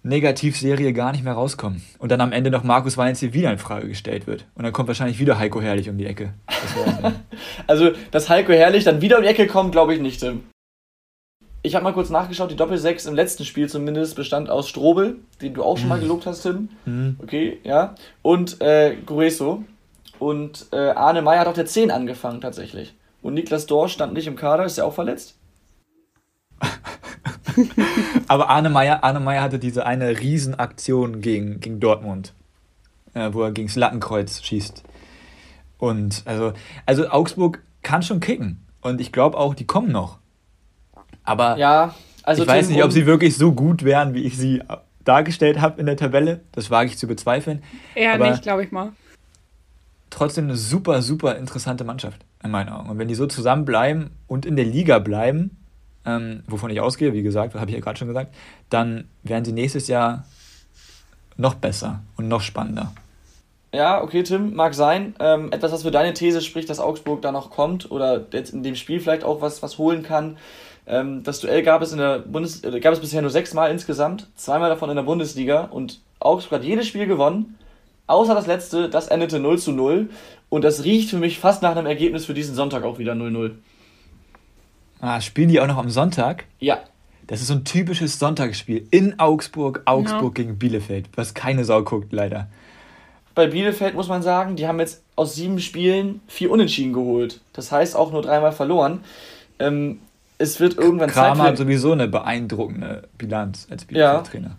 [SPEAKER 3] Negativserie gar nicht mehr rauskommen. Und dann am Ende noch Markus Weinziel wieder in Frage gestellt wird. Und dann kommt wahrscheinlich wieder Heiko Herrlich um die Ecke. Das
[SPEAKER 2] Also, dass Heiko Herrlich dann wieder um die Ecke kommt, glaube ich nicht, Tim. ich habe mal kurz nachgeschaut, die Doppel-6 im letzten Spiel zumindest bestand aus Strobel, den du auch schon mal
[SPEAKER 3] Mhm.
[SPEAKER 2] gelobt hast, Tim. Okay, ja. Und äh, Gueso. Und äh, Arne Meyer hat auf der 10 angefangen tatsächlich. Und Niklas Dorsch stand nicht im Kader, ist ja auch verletzt.
[SPEAKER 3] Aber Arne Meyer, Arne Meyer hatte diese eine Riesenaktion gegen, gegen Dortmund, äh, wo er gegen das Lattenkreuz schießt. Und also, also Augsburg kann schon kicken. Und ich glaube auch, die kommen noch. Aber
[SPEAKER 2] Ja, also
[SPEAKER 3] ich weiß nicht, ob sie wirklich so gut wären, wie ich sie dargestellt habe in der Tabelle. Das wage ich zu bezweifeln.
[SPEAKER 4] Eher
[SPEAKER 3] Aber-
[SPEAKER 4] nicht, glaube ich mal.
[SPEAKER 3] Trotzdem eine super, super interessante Mannschaft, in meinen Augen. Und wenn die so zusammenbleiben und in der Liga bleiben, ähm, wovon ich ausgehe, wie gesagt, habe ich ja gerade schon gesagt, dann werden sie nächstes Jahr noch besser und noch spannender.
[SPEAKER 2] Ja, okay, Tim, mag sein. Ähm, etwas, was für deine These spricht, dass Augsburg da noch kommt oder jetzt in dem Spiel vielleicht auch was, was holen kann. Ähm, das Duell gab es in der Bundes äh, gab es bisher nur sechsmal insgesamt, zweimal davon in der Bundesliga und Augsburg hat jedes Spiel gewonnen, außer das letzte, das endete 0 zu 0 und das riecht für mich fast nach einem Ergebnis für diesen Sonntag auch wieder 0-0.
[SPEAKER 3] Ah, spielen die auch noch am Sonntag?
[SPEAKER 2] Ja,
[SPEAKER 3] Das ist so ein typisches Sonntagsspiel in Augsburg, Augsburg gegen Bielefeld, was keine Sau guckt, leider.
[SPEAKER 2] bei Bielefeld muss man sagen, die haben jetzt aus sieben Spielen vier Unentschieden geholt. Das heißt auch nur dreimal verloren. Ähm, es wird irgendwann Zeit
[SPEAKER 3] Kramer
[SPEAKER 2] für
[SPEAKER 3] hat sowieso eine beeindruckende Bilanz als
[SPEAKER 2] Ja.
[SPEAKER 3] Bielefeld-Trainer.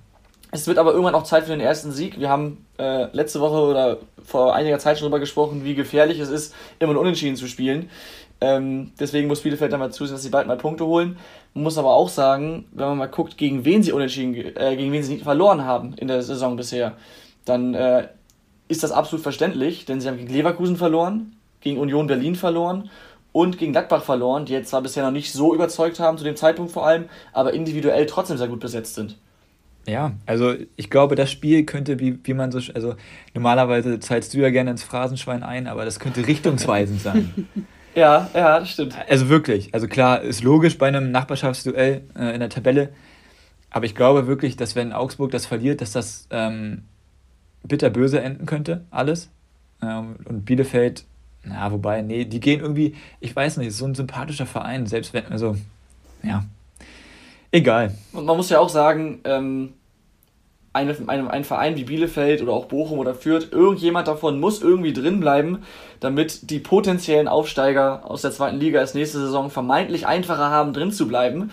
[SPEAKER 2] Es wird aber irgendwann auch Zeit für den ersten Sieg. Wir haben äh, letzte Woche oder vor einiger Zeit schon darüber gesprochen, wie gefährlich es ist, immer ein Unentschieden zu spielen. Ähm, deswegen muss Bielefeld dann mal zusehen, dass sie bald mal Punkte holen. Man muss aber auch sagen, wenn man mal guckt, gegen wen sie unentschieden, äh, gegen wen sie verloren haben in der Saison bisher, dann äh, ist das absolut verständlich, denn sie haben gegen Leverkusen verloren, gegen Union Berlin verloren und gegen Gladbach verloren, die jetzt zwar bisher noch nicht so überzeugt haben, zu dem Zeitpunkt vor allem, aber individuell trotzdem sehr gut besetzt sind.
[SPEAKER 3] Ja, also ich glaube, das Spiel könnte, wie, wie man so, also normalerweise zahlst du ja gerne ins Phrasenschwein ein, aber das könnte richtungsweisend sein.
[SPEAKER 2] Ja, ja, das stimmt.
[SPEAKER 3] Also wirklich, also klar, ist logisch bei einem Nachbarschaftsduell äh, in der Tabelle, aber ich glaube wirklich, dass wenn Augsburg das verliert, dass das ähm, bitterböse enden könnte, alles. Ähm, und Bielefeld, na, wobei, nee, die gehen irgendwie, ich weiß nicht, ist so ein sympathischer Verein, selbst wenn, also, ja, egal.
[SPEAKER 2] Und man muss ja auch sagen, ähm, eine, ein, ein Verein wie Bielefeld oder auch Bochum oder Fürth, irgendjemand davon muss irgendwie drin bleiben, damit die potenziellen Aufsteiger aus der zweiten Liga es nächste Saison vermeintlich einfacher haben, drin zu bleiben.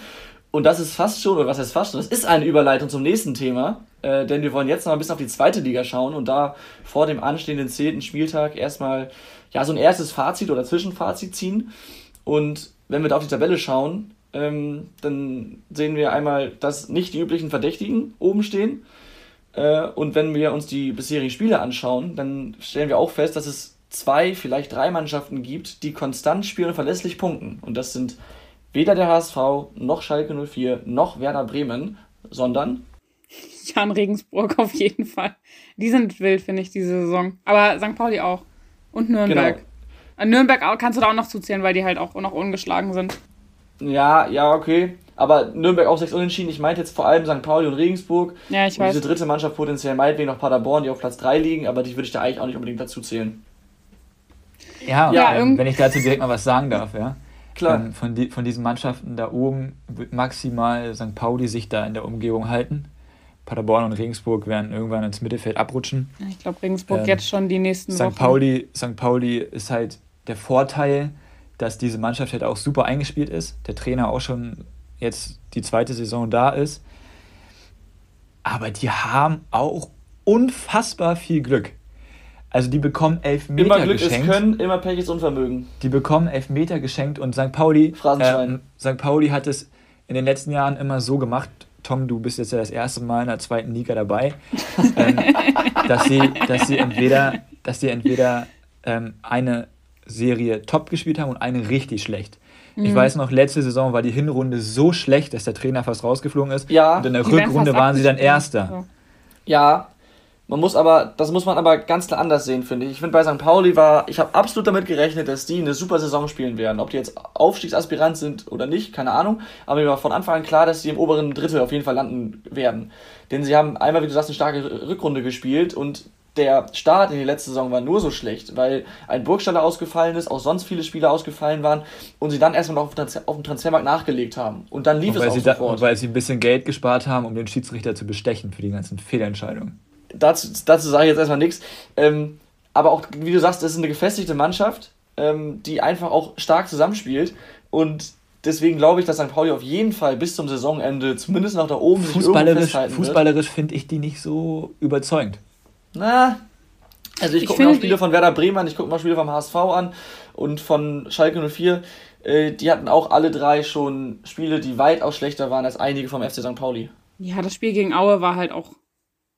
[SPEAKER 2] Und das ist fast schon, oder was heißt fast schon, das ist eine Überleitung zum nächsten Thema, äh, denn wir wollen jetzt noch ein bisschen auf die zweite Liga schauen und da vor dem anstehenden zehnten Spieltag erstmal ja, so ein erstes Fazit oder Zwischenfazit ziehen. Und wenn wir da auf die Tabelle schauen, ähm, dann sehen wir einmal, dass nicht die üblichen Verdächtigen oben stehen. Äh, und wenn wir uns die bisherigen Spiele anschauen, dann stellen wir auch fest, dass es zwei, vielleicht drei Mannschaften gibt, die konstant spielen und verlässlich punkten. Und das sind weder der HSV, noch Schalke 04, noch Werder Bremen, sondern
[SPEAKER 4] Jan Regensburg auf jeden Fall. Die sind wild, finde ich, diese Saison. Aber St. Pauli auch. Und Nürnberg.
[SPEAKER 2] Genau.
[SPEAKER 4] Äh, Nürnberg kannst du da auch noch zuzählen, weil die halt auch noch ungeschlagen sind.
[SPEAKER 2] Ja, ja, okay. Aber Nürnberg auch sechs Unentschieden. Ich meinte jetzt vor allem St. Pauli und Regensburg.
[SPEAKER 4] Ja, ich
[SPEAKER 2] Und
[SPEAKER 4] weiß.
[SPEAKER 2] diese dritte Mannschaft potenziell meinetwegen noch Paderborn, die auf Platz 3 liegen, aber die würde ich da eigentlich auch nicht unbedingt dazu zählen.
[SPEAKER 3] Ja,
[SPEAKER 4] Ja,
[SPEAKER 3] ähm, wenn ich dazu direkt mal was sagen darf, ja.
[SPEAKER 2] Klar.
[SPEAKER 3] Ähm, von, die, von diesen Mannschaften da oben wird maximal St. Pauli sich da in der Umgebung halten. Paderborn und Regensburg werden irgendwann ins Mittelfeld abrutschen.
[SPEAKER 4] Ich glaube, Regensburg
[SPEAKER 3] Ähm,
[SPEAKER 4] jetzt schon die nächsten Wochen.
[SPEAKER 3] St. Pauli, St. Pauli ist halt der Vorteil, dass diese Mannschaft halt auch super eingespielt ist. Der Trainer auch schon jetzt die zweite Saison da ist. Aber die haben auch unfassbar viel Glück. Also die bekommen Elfmeter
[SPEAKER 2] Immer Glück
[SPEAKER 3] geschenkt.
[SPEAKER 2] ist Können, immer Pech ist Unvermögen.
[SPEAKER 3] Die bekommen Elfmeter geschenkt und St. Pauli, ähm, St. Pauli hat es in den letzten Jahren immer so gemacht, Tom, du bist jetzt ja das erste Mal in der zweiten Liga dabei, ähm, dass, sie, dass sie entweder, dass sie entweder ähm, eine Serie top gespielt haben und eine richtig schlecht.
[SPEAKER 2] Mhm.
[SPEAKER 3] Ich weiß noch, letzte Saison war die Hinrunde so schlecht, dass der Trainer fast rausgeflogen ist.
[SPEAKER 2] Ja.
[SPEAKER 3] und in der Rückrunde waren sie dann. Erster.
[SPEAKER 2] Ja, man muss aber, das muss man aber ganz klar anders sehen, finde ich. Ich finde bei St. Pauli war, ich habe absolut damit gerechnet, dass die eine super Saison spielen werden. Ob die jetzt Aufstiegsaspirant sind oder nicht, keine Ahnung. Aber mir war von Anfang an klar, dass sie im oberen Drittel auf jeden Fall landen werden. Denn sie haben einmal, wie du sagst, eine starke Rückrunde gespielt und der Start in die letzte Saison war nur so schlecht, weil ein Burgstaller ausgefallen ist, auch sonst viele Spieler ausgefallen waren und sie dann erstmal noch auf, Transfer, auf dem Transfermarkt nachgelegt haben. Und dann lief und es auch
[SPEAKER 3] sie sofort. Da, weil sie ein bisschen Geld gespart haben, um den Schiedsrichter zu bestechen für die ganzen Fehlentscheidungen.
[SPEAKER 2] Dazu, dazu sage ich jetzt erstmal nichts. Ähm, aber auch, wie du sagst, es ist eine gefestigte Mannschaft, ähm, die einfach auch stark zusammenspielt. Und deswegen glaube ich, dass St. Pauli auf jeden Fall bis zum Saisonende zumindest noch da oben
[SPEAKER 3] fußballerisch, Fußballerisch finde ich die nicht so überzeugend.
[SPEAKER 2] Na, also ich, gucke mir auch Spiele von Werder Bremen an, ich gucke mal Spiele vom HSV an und von Schalke 04. Äh, die hatten auch alle drei schon Spiele, die weitaus schlechter waren als einige vom FC St. Pauli.
[SPEAKER 4] Ja, das Spiel gegen Aue war halt auch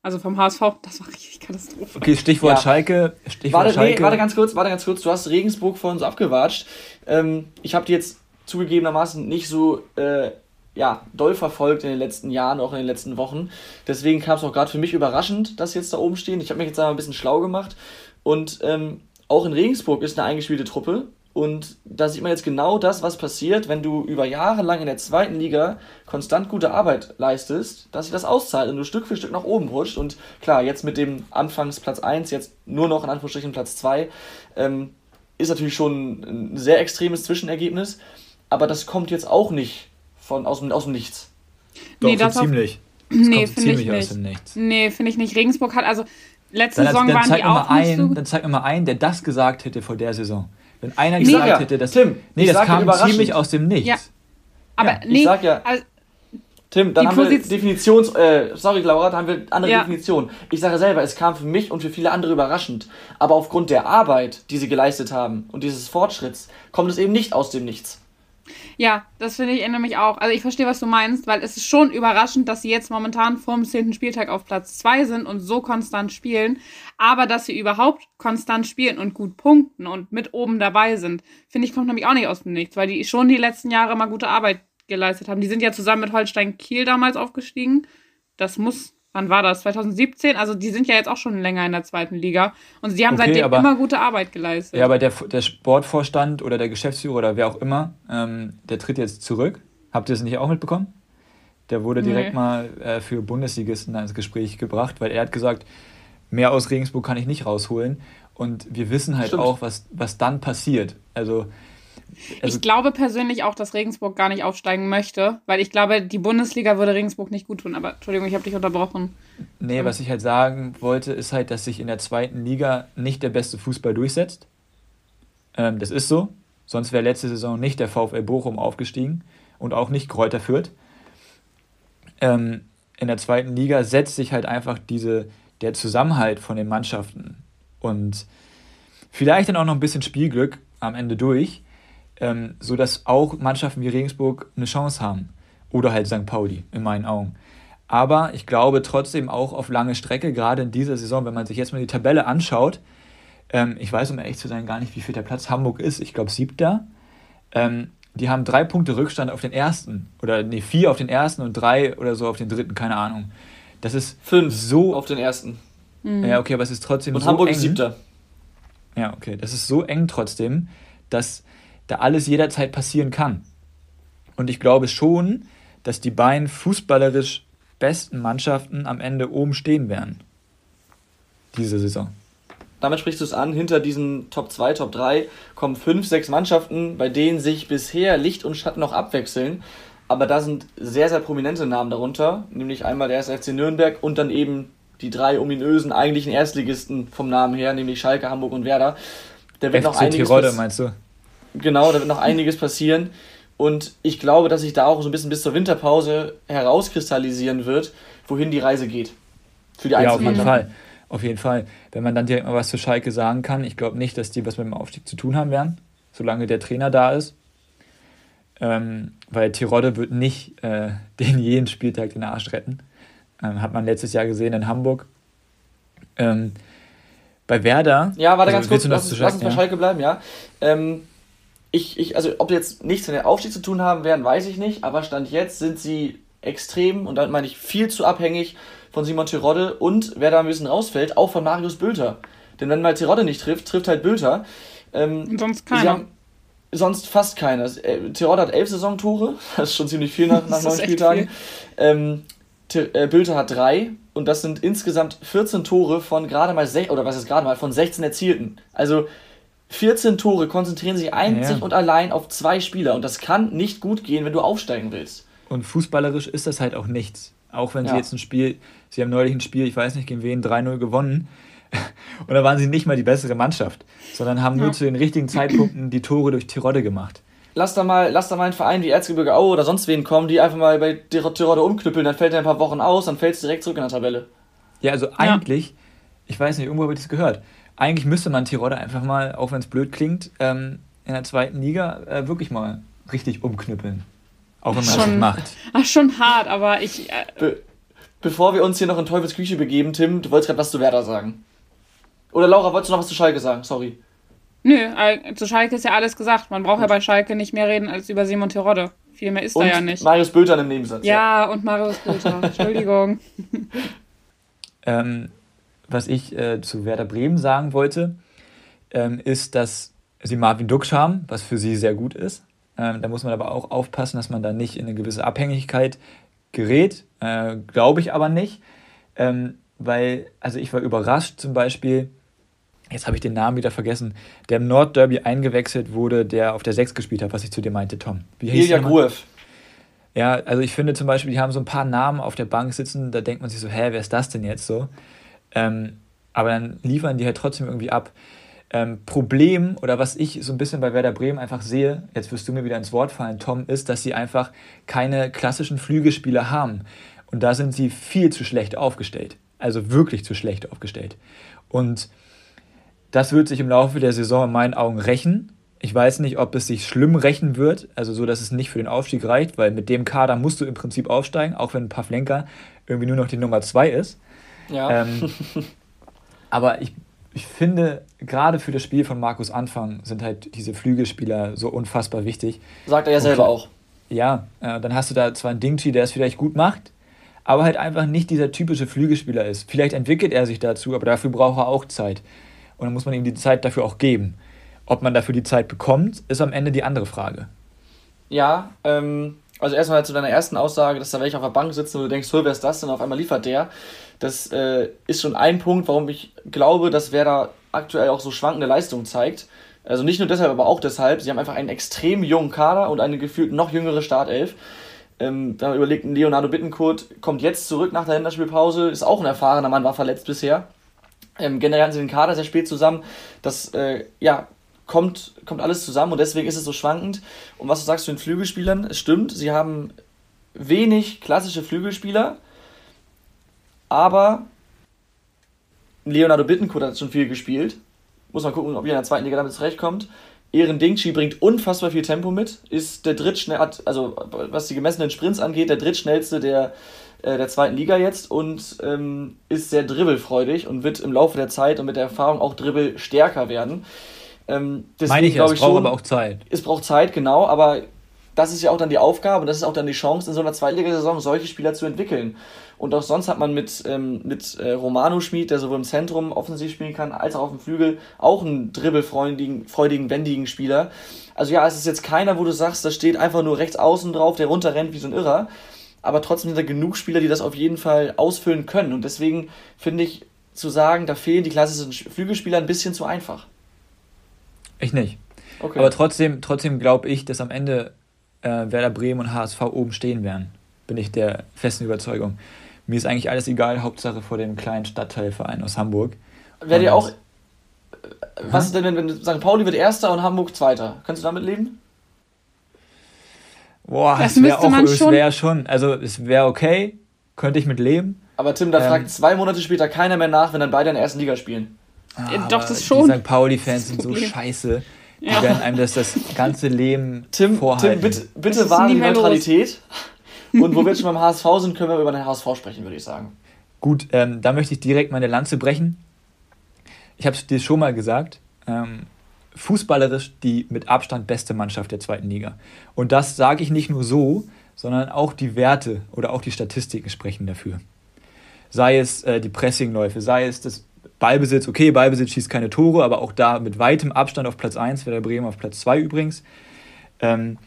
[SPEAKER 4] also vom HSV, das war richtig Katastrophe.
[SPEAKER 3] Okay, Stichwort ja. Schalke. Stichwort
[SPEAKER 2] warte,
[SPEAKER 3] Schalke.
[SPEAKER 2] Nee, warte ganz kurz, warte ganz kurz. Du hast Regensburg vor uns abgewatscht. Ähm, ich habe die jetzt zugegebenermaßen nicht so äh, ja, doll verfolgt in den letzten Jahren, auch in den letzten Wochen. Deswegen kam es auch gerade für mich überraschend, dass sie jetzt da oben stehen. Ich habe mich jetzt einmal ein bisschen schlau gemacht. Und ähm, auch in Regensburg ist eine eingespielte Truppe. Und da sieht man jetzt genau das, was passiert, wenn du über Jahre lang in der zweiten Liga konstant gute Arbeit leistest, dass sich das auszahlt und du Stück für Stück nach oben rutscht. Und klar, jetzt mit dem Anfangsplatz 1, jetzt nur noch in Anführungsstrichen Platz 2, ähm, ist natürlich schon ein sehr extremes Zwischenergebnis. Aber das kommt jetzt auch nicht von, aus, dem, aus dem Nichts.
[SPEAKER 3] Doch, nee, das so ziemlich.
[SPEAKER 4] Das nee, finde ich nicht. Nichts. Nee, finde ich nicht. Regensburg hat, also letzte
[SPEAKER 3] dann,
[SPEAKER 4] Saison
[SPEAKER 3] dann
[SPEAKER 4] waren
[SPEAKER 3] die auch ein, nicht so Dann zeig mir mal einen, der das gesagt hätte vor der Saison. Wenn einer ich gesagt ja, hätte, dass... Tim, nee, das kam ziemlich aus dem Nichts. Ja.
[SPEAKER 4] Aber
[SPEAKER 2] ja,
[SPEAKER 4] nee,
[SPEAKER 2] ich sag ja... Also, Tim, dann haben wir Definitions... Äh, sorry, Laura, dann haben wir andere ja. Definition. Ich sage selber, es kam für mich und für viele andere überraschend. Aber aufgrund der Arbeit, die sie geleistet haben und dieses Fortschritts, kommt es eben nicht aus dem Nichts.
[SPEAKER 4] Ja, das finde ich nämlich auch. Also ich verstehe, was du meinst, weil es ist schon überraschend, dass sie jetzt momentan vorm 10. Spieltag auf Platz 2 sind und so konstant spielen. Aber dass sie überhaupt konstant spielen und gut punkten und mit oben dabei sind, finde ich, kommt nämlich auch nicht aus dem Nichts, weil die schon die letzten Jahre mal gute Arbeit geleistet haben. Die sind ja zusammen mit Holstein Kiel damals aufgestiegen. Das muss wann war das? 2017? Also die sind ja jetzt auch schon länger in der zweiten Liga und sie haben okay, seitdem aber, immer gute Arbeit geleistet.
[SPEAKER 3] Ja, aber der, der Sportvorstand oder der Geschäftsführer oder wer auch immer, ähm, der tritt jetzt zurück. Habt ihr das nicht auch mitbekommen? Der wurde direkt nee. mal äh, für Bundesligisten ins Gespräch gebracht, weil er hat gesagt, mehr aus Regensburg kann ich nicht rausholen. Und wir wissen halt Stimmt. auch, was, was dann passiert. Also
[SPEAKER 4] also ich glaube persönlich auch, dass Regensburg gar nicht aufsteigen möchte, weil ich glaube, die Bundesliga würde Regensburg nicht gut tun. Aber Entschuldigung, ich habe dich unterbrochen.
[SPEAKER 3] Nee, was ich halt sagen wollte, ist halt, dass sich in der zweiten Liga nicht der beste Fußball durchsetzt. Ähm, das ist so. Sonst wäre letzte Saison nicht der VfL Bochum aufgestiegen und auch nicht Kräuter Fürth. Ähm, in der zweiten Liga setzt sich halt einfach diese, der Zusammenhalt von den Mannschaften und vielleicht dann auch noch ein bisschen Spielglück am Ende durch ähm, sodass auch Mannschaften wie Regensburg eine Chance haben. Oder halt St. Pauli, in meinen Augen. Aber ich glaube trotzdem auch auf lange Strecke, gerade in dieser Saison, wenn man sich jetzt mal die Tabelle anschaut, ähm, ich weiß, um ehrlich zu sein, gar nicht, wie viel der Platz Hamburg ist. Ich glaube, siebter. Ähm, die haben drei Punkte Rückstand auf den ersten. Oder nee, vier auf den ersten und drei oder so auf den dritten, keine Ahnung. Das ist
[SPEAKER 2] fünf so auf den ersten.
[SPEAKER 3] Mhm. Ja, okay, aber es ist trotzdem
[SPEAKER 2] und
[SPEAKER 3] so
[SPEAKER 2] Hamburg eng. ist siebter.
[SPEAKER 3] Ja, okay. Das ist so eng trotzdem, dass da alles jederzeit passieren kann. Und ich glaube schon, dass die beiden fußballerisch besten Mannschaften am Ende oben stehen werden. Diese Saison.
[SPEAKER 2] Damit sprichst du es an, hinter diesen Top 2, Top 3 kommen 5, 6 Mannschaften, bei denen sich bisher Licht und Schatten noch abwechseln. Aber da sind sehr, sehr prominente Namen darunter, nämlich einmal der FC Nürnberg und dann eben die drei ominösen eigentlichen Erstligisten vom Namen her, nämlich Schalke, Hamburg und Werder.
[SPEAKER 3] Der wird FC noch einiges Tirode, meinst du?
[SPEAKER 2] Genau, da wird noch einiges passieren. Und ich glaube, dass sich da auch so ein bisschen bis zur Winterpause herauskristallisieren wird, wohin die Reise geht.
[SPEAKER 3] Für die Ja, auf jeden Fall. Auf jeden Fall. Wenn man dann direkt mal was zu Schalke sagen kann, ich glaube nicht, dass die was mit dem Aufstieg zu tun haben werden, solange der Trainer da ist. Ähm, weil Tirode wird nicht äh, den jeden Spieltag den Arsch retten. Ähm, hat man letztes Jahr gesehen in Hamburg. Ähm, bei Werder.
[SPEAKER 2] Ja, warte also, ganz kurz, lass, lass uns bei Schalke bleiben, ja. Ähm, ich, ich, also ob jetzt nichts mit dem Aufstieg zu tun haben werden, weiß ich nicht, aber Stand jetzt sind sie extrem, und damit meine ich viel zu abhängig von Simon Terodde und wer da ein bisschen rausfällt, auch von Marius Bülter. Denn wenn mal Terodde nicht trifft, trifft halt Bülter. Ähm,
[SPEAKER 4] sonst keiner.
[SPEAKER 2] sonst fast keiner. Äh, Terodde hat elf Saisontore, das ist schon ziemlich viel nach, nach neun Spieltagen. Ähm, äh, Bülter hat drei und das sind insgesamt 14 Tore von gerade mal, oder was ist gerade mal, von 16 erzielten. Also 14 Tore konzentrieren sich einzig ja. und allein auf zwei Spieler und das kann nicht gut gehen, wenn du aufsteigen willst.
[SPEAKER 3] Und fußballerisch ist das halt auch nichts. Auch wenn sie ja. jetzt ein Spiel, sie haben neulich ein Spiel, ich weiß nicht gegen wen, 3-0 gewonnen. Und da waren sie nicht mal die bessere Mannschaft, sondern haben ja. nur zu den richtigen Zeitpunkten die Tore durch Tirode gemacht.
[SPEAKER 2] Lass da mal, lass da mal einen Verein wie Erzgebirge Aue oder sonst wen kommen, die einfach mal bei Tirode umknüppeln, dann fällt er ein paar Wochen aus, dann fällt es direkt zurück in der Tabelle.
[SPEAKER 3] Ja, also eigentlich, ja. ich weiß nicht, irgendwo habe ich das gehört, eigentlich müsste man Tirode einfach mal, auch wenn es blöd klingt, ähm, in der zweiten Liga äh, wirklich mal richtig umknüppeln. Auch wenn man schon, das nicht macht.
[SPEAKER 4] Ach, schon hart, aber ich. Äh
[SPEAKER 2] Be bevor wir uns hier noch in Teufels Küche begeben, Tim, du wolltest gerade was zu Werder sagen. Oder Laura, wolltest du noch was zu Schalke sagen? Sorry.
[SPEAKER 4] Nö, äh, zu Schalke ist ja alles gesagt. Man braucht Gut. ja bei Schalke nicht mehr reden als über Simon Terodde. Viel mehr ist und da ja nicht.
[SPEAKER 2] Marius Bülter im Nebensatz.
[SPEAKER 4] Ja, ja. und Marius Bülter. Entschuldigung.
[SPEAKER 3] ähm, was ich äh, zu Werder Bremen sagen wollte, ähm, ist, dass sie Marvin Duksch haben, was für sie sehr gut ist. Ähm, da muss man aber auch aufpassen, dass man da nicht in eine gewisse Abhängigkeit gerät. Äh, Glaube ich aber nicht. Ähm, weil, also ich war überrascht zum Beispiel, jetzt habe ich den Namen wieder vergessen, der im Nordderby eingewechselt wurde, der auf der 6 gespielt hat, was ich zu dir meinte, Tom. Wie hieß Ilya Gruev. Ja, also ich finde zum Beispiel, die haben so ein paar Namen auf der Bank sitzen, da denkt man sich so, hä, wer ist das denn jetzt so? Ähm, aber dann liefern die halt trotzdem irgendwie ab. Ähm, Problem oder was ich so ein bisschen bei Werder Bremen einfach sehe, jetzt wirst du mir wieder ins Wort fallen, Tom, ist, dass sie einfach keine klassischen Flügelspieler haben. Und da sind sie viel zu schlecht aufgestellt. Also wirklich zu schlecht aufgestellt. Und das wird sich im Laufe der Saison in meinen Augen rächen. Ich weiß nicht, ob es sich schlimm rächen wird, also so, dass es nicht für den Aufstieg reicht, weil mit dem Kader musst du im Prinzip aufsteigen, auch wenn Pavlenka irgendwie nur noch die Nummer zwei ist. Ja. Ähm, aber ich, ich finde, gerade für das Spiel von Markus Anfang sind halt diese Flügelspieler so unfassbar wichtig.
[SPEAKER 2] Sagt er ja selber auch.
[SPEAKER 3] Ja, äh, dann hast du da zwar einen Dingchi, der es vielleicht gut macht, aber halt einfach nicht dieser typische Flügelspieler ist. Vielleicht entwickelt er sich dazu, aber dafür braucht er auch Zeit. Und dann muss man ihm die Zeit dafür auch geben. Ob man dafür die Zeit bekommt, ist am Ende die andere Frage.
[SPEAKER 2] Ja, ähm, also erstmal zu deiner ersten Aussage, dass da welche auf der Bank sitzen und du denkst, wer ist das denn? Auf einmal liefert der. Das äh, ist schon ein Punkt, warum ich glaube, dass Werder aktuell auch so schwankende Leistungen zeigt. Also nicht nur deshalb, aber auch deshalb. Sie haben einfach einen extrem jungen Kader und eine gefühlt noch jüngere Startelf. Ähm, da überlegt Leonardo Bittencourt, kommt jetzt zurück nach der Länderspielpause, ist auch ein erfahrener Mann, war verletzt bisher. Ähm, generell hatten sie den Kader sehr spät zusammen. Das äh, ja, kommt, kommt alles zusammen und deswegen ist es so schwankend. Und was du sagst zu den Flügelspielern, es stimmt, sie haben wenig klassische Flügelspieler, aber Leonardo Bittencourt hat schon viel gespielt. Muss man gucken, ob er in der zweiten Liga damit zurechtkommt. Ehren Dingchi bringt unfassbar viel Tempo mit, ist der drittschnell, also was die gemessenen Sprints angeht, der drittschnellste der, äh, der zweiten Liga jetzt und ähm, ist sehr dribbelfreudig und wird im Laufe der Zeit und mit der Erfahrung auch dribbel stärker werden. Ähm, Meine ich, es braucht aber auch Zeit. Es braucht Zeit, genau, aber das ist ja auch dann die Aufgabe und das ist auch dann die Chance, in so einer Zweitligasaison solche Spieler zu entwickeln. Und auch sonst hat man mit, ähm, mit äh, Romano Schmid, der sowohl im Zentrum offensiv spielen kann, als auch auf dem Flügel, auch einen dribbelfreudigen, freudigen, wendigen Spieler. Also ja, es ist jetzt keiner, wo du sagst, da steht einfach nur rechts außen drauf, der runterrennt wie so ein Irrer. Aber trotzdem sind da genug Spieler, die das auf jeden Fall ausfüllen können. Und deswegen finde ich, zu sagen, da fehlen die klassischen Flügelspieler ein bisschen zu einfach.
[SPEAKER 3] Ich nicht. Okay. Aber trotzdem, trotzdem glaube ich, dass am Ende äh, Werder Bremen und HSV oben stehen werden. Bin ich der festen Überzeugung. Mir ist eigentlich alles egal, Hauptsache vor dem kleinen Stadtteilverein aus Hamburg. Wäre dir auch.
[SPEAKER 2] Äh, was ist denn, wenn, wenn St. Pauli wird Erster und Hamburg Zweiter? Kannst du damit leben?
[SPEAKER 3] Boah, das, das wäre auch, es wäre schon, also es wäre okay, könnte ich mit leben.
[SPEAKER 2] Aber Tim, da ähm, fragt zwei Monate später keiner mehr nach, wenn dann beide in der ersten Liga spielen.
[SPEAKER 3] Ah, Doch, das schon. Die St. Pauli-Fans sind so scheiße. Die ja. werden einem das das ganze Leben Tim, vorhalten.
[SPEAKER 2] Tim, bitte, bitte wahren die Neutralität. Und wo wir jetzt schon beim HSV sind, können wir über den HSV sprechen, würde ich sagen.
[SPEAKER 3] Gut, ähm, da möchte ich direkt meine Lanze brechen. Ich habe es dir schon mal gesagt. Ähm, fußballerisch die mit Abstand beste Mannschaft der zweiten Liga. Und das sage ich nicht nur so, sondern auch die Werte oder auch die Statistiken sprechen dafür. Sei es äh, die Pressingläufe, sei es das Ballbesitz, okay, Ballbesitz schießt keine Tore, aber auch da mit weitem Abstand auf Platz 1, Werder Bremen auf Platz 2 übrigens. Ähm,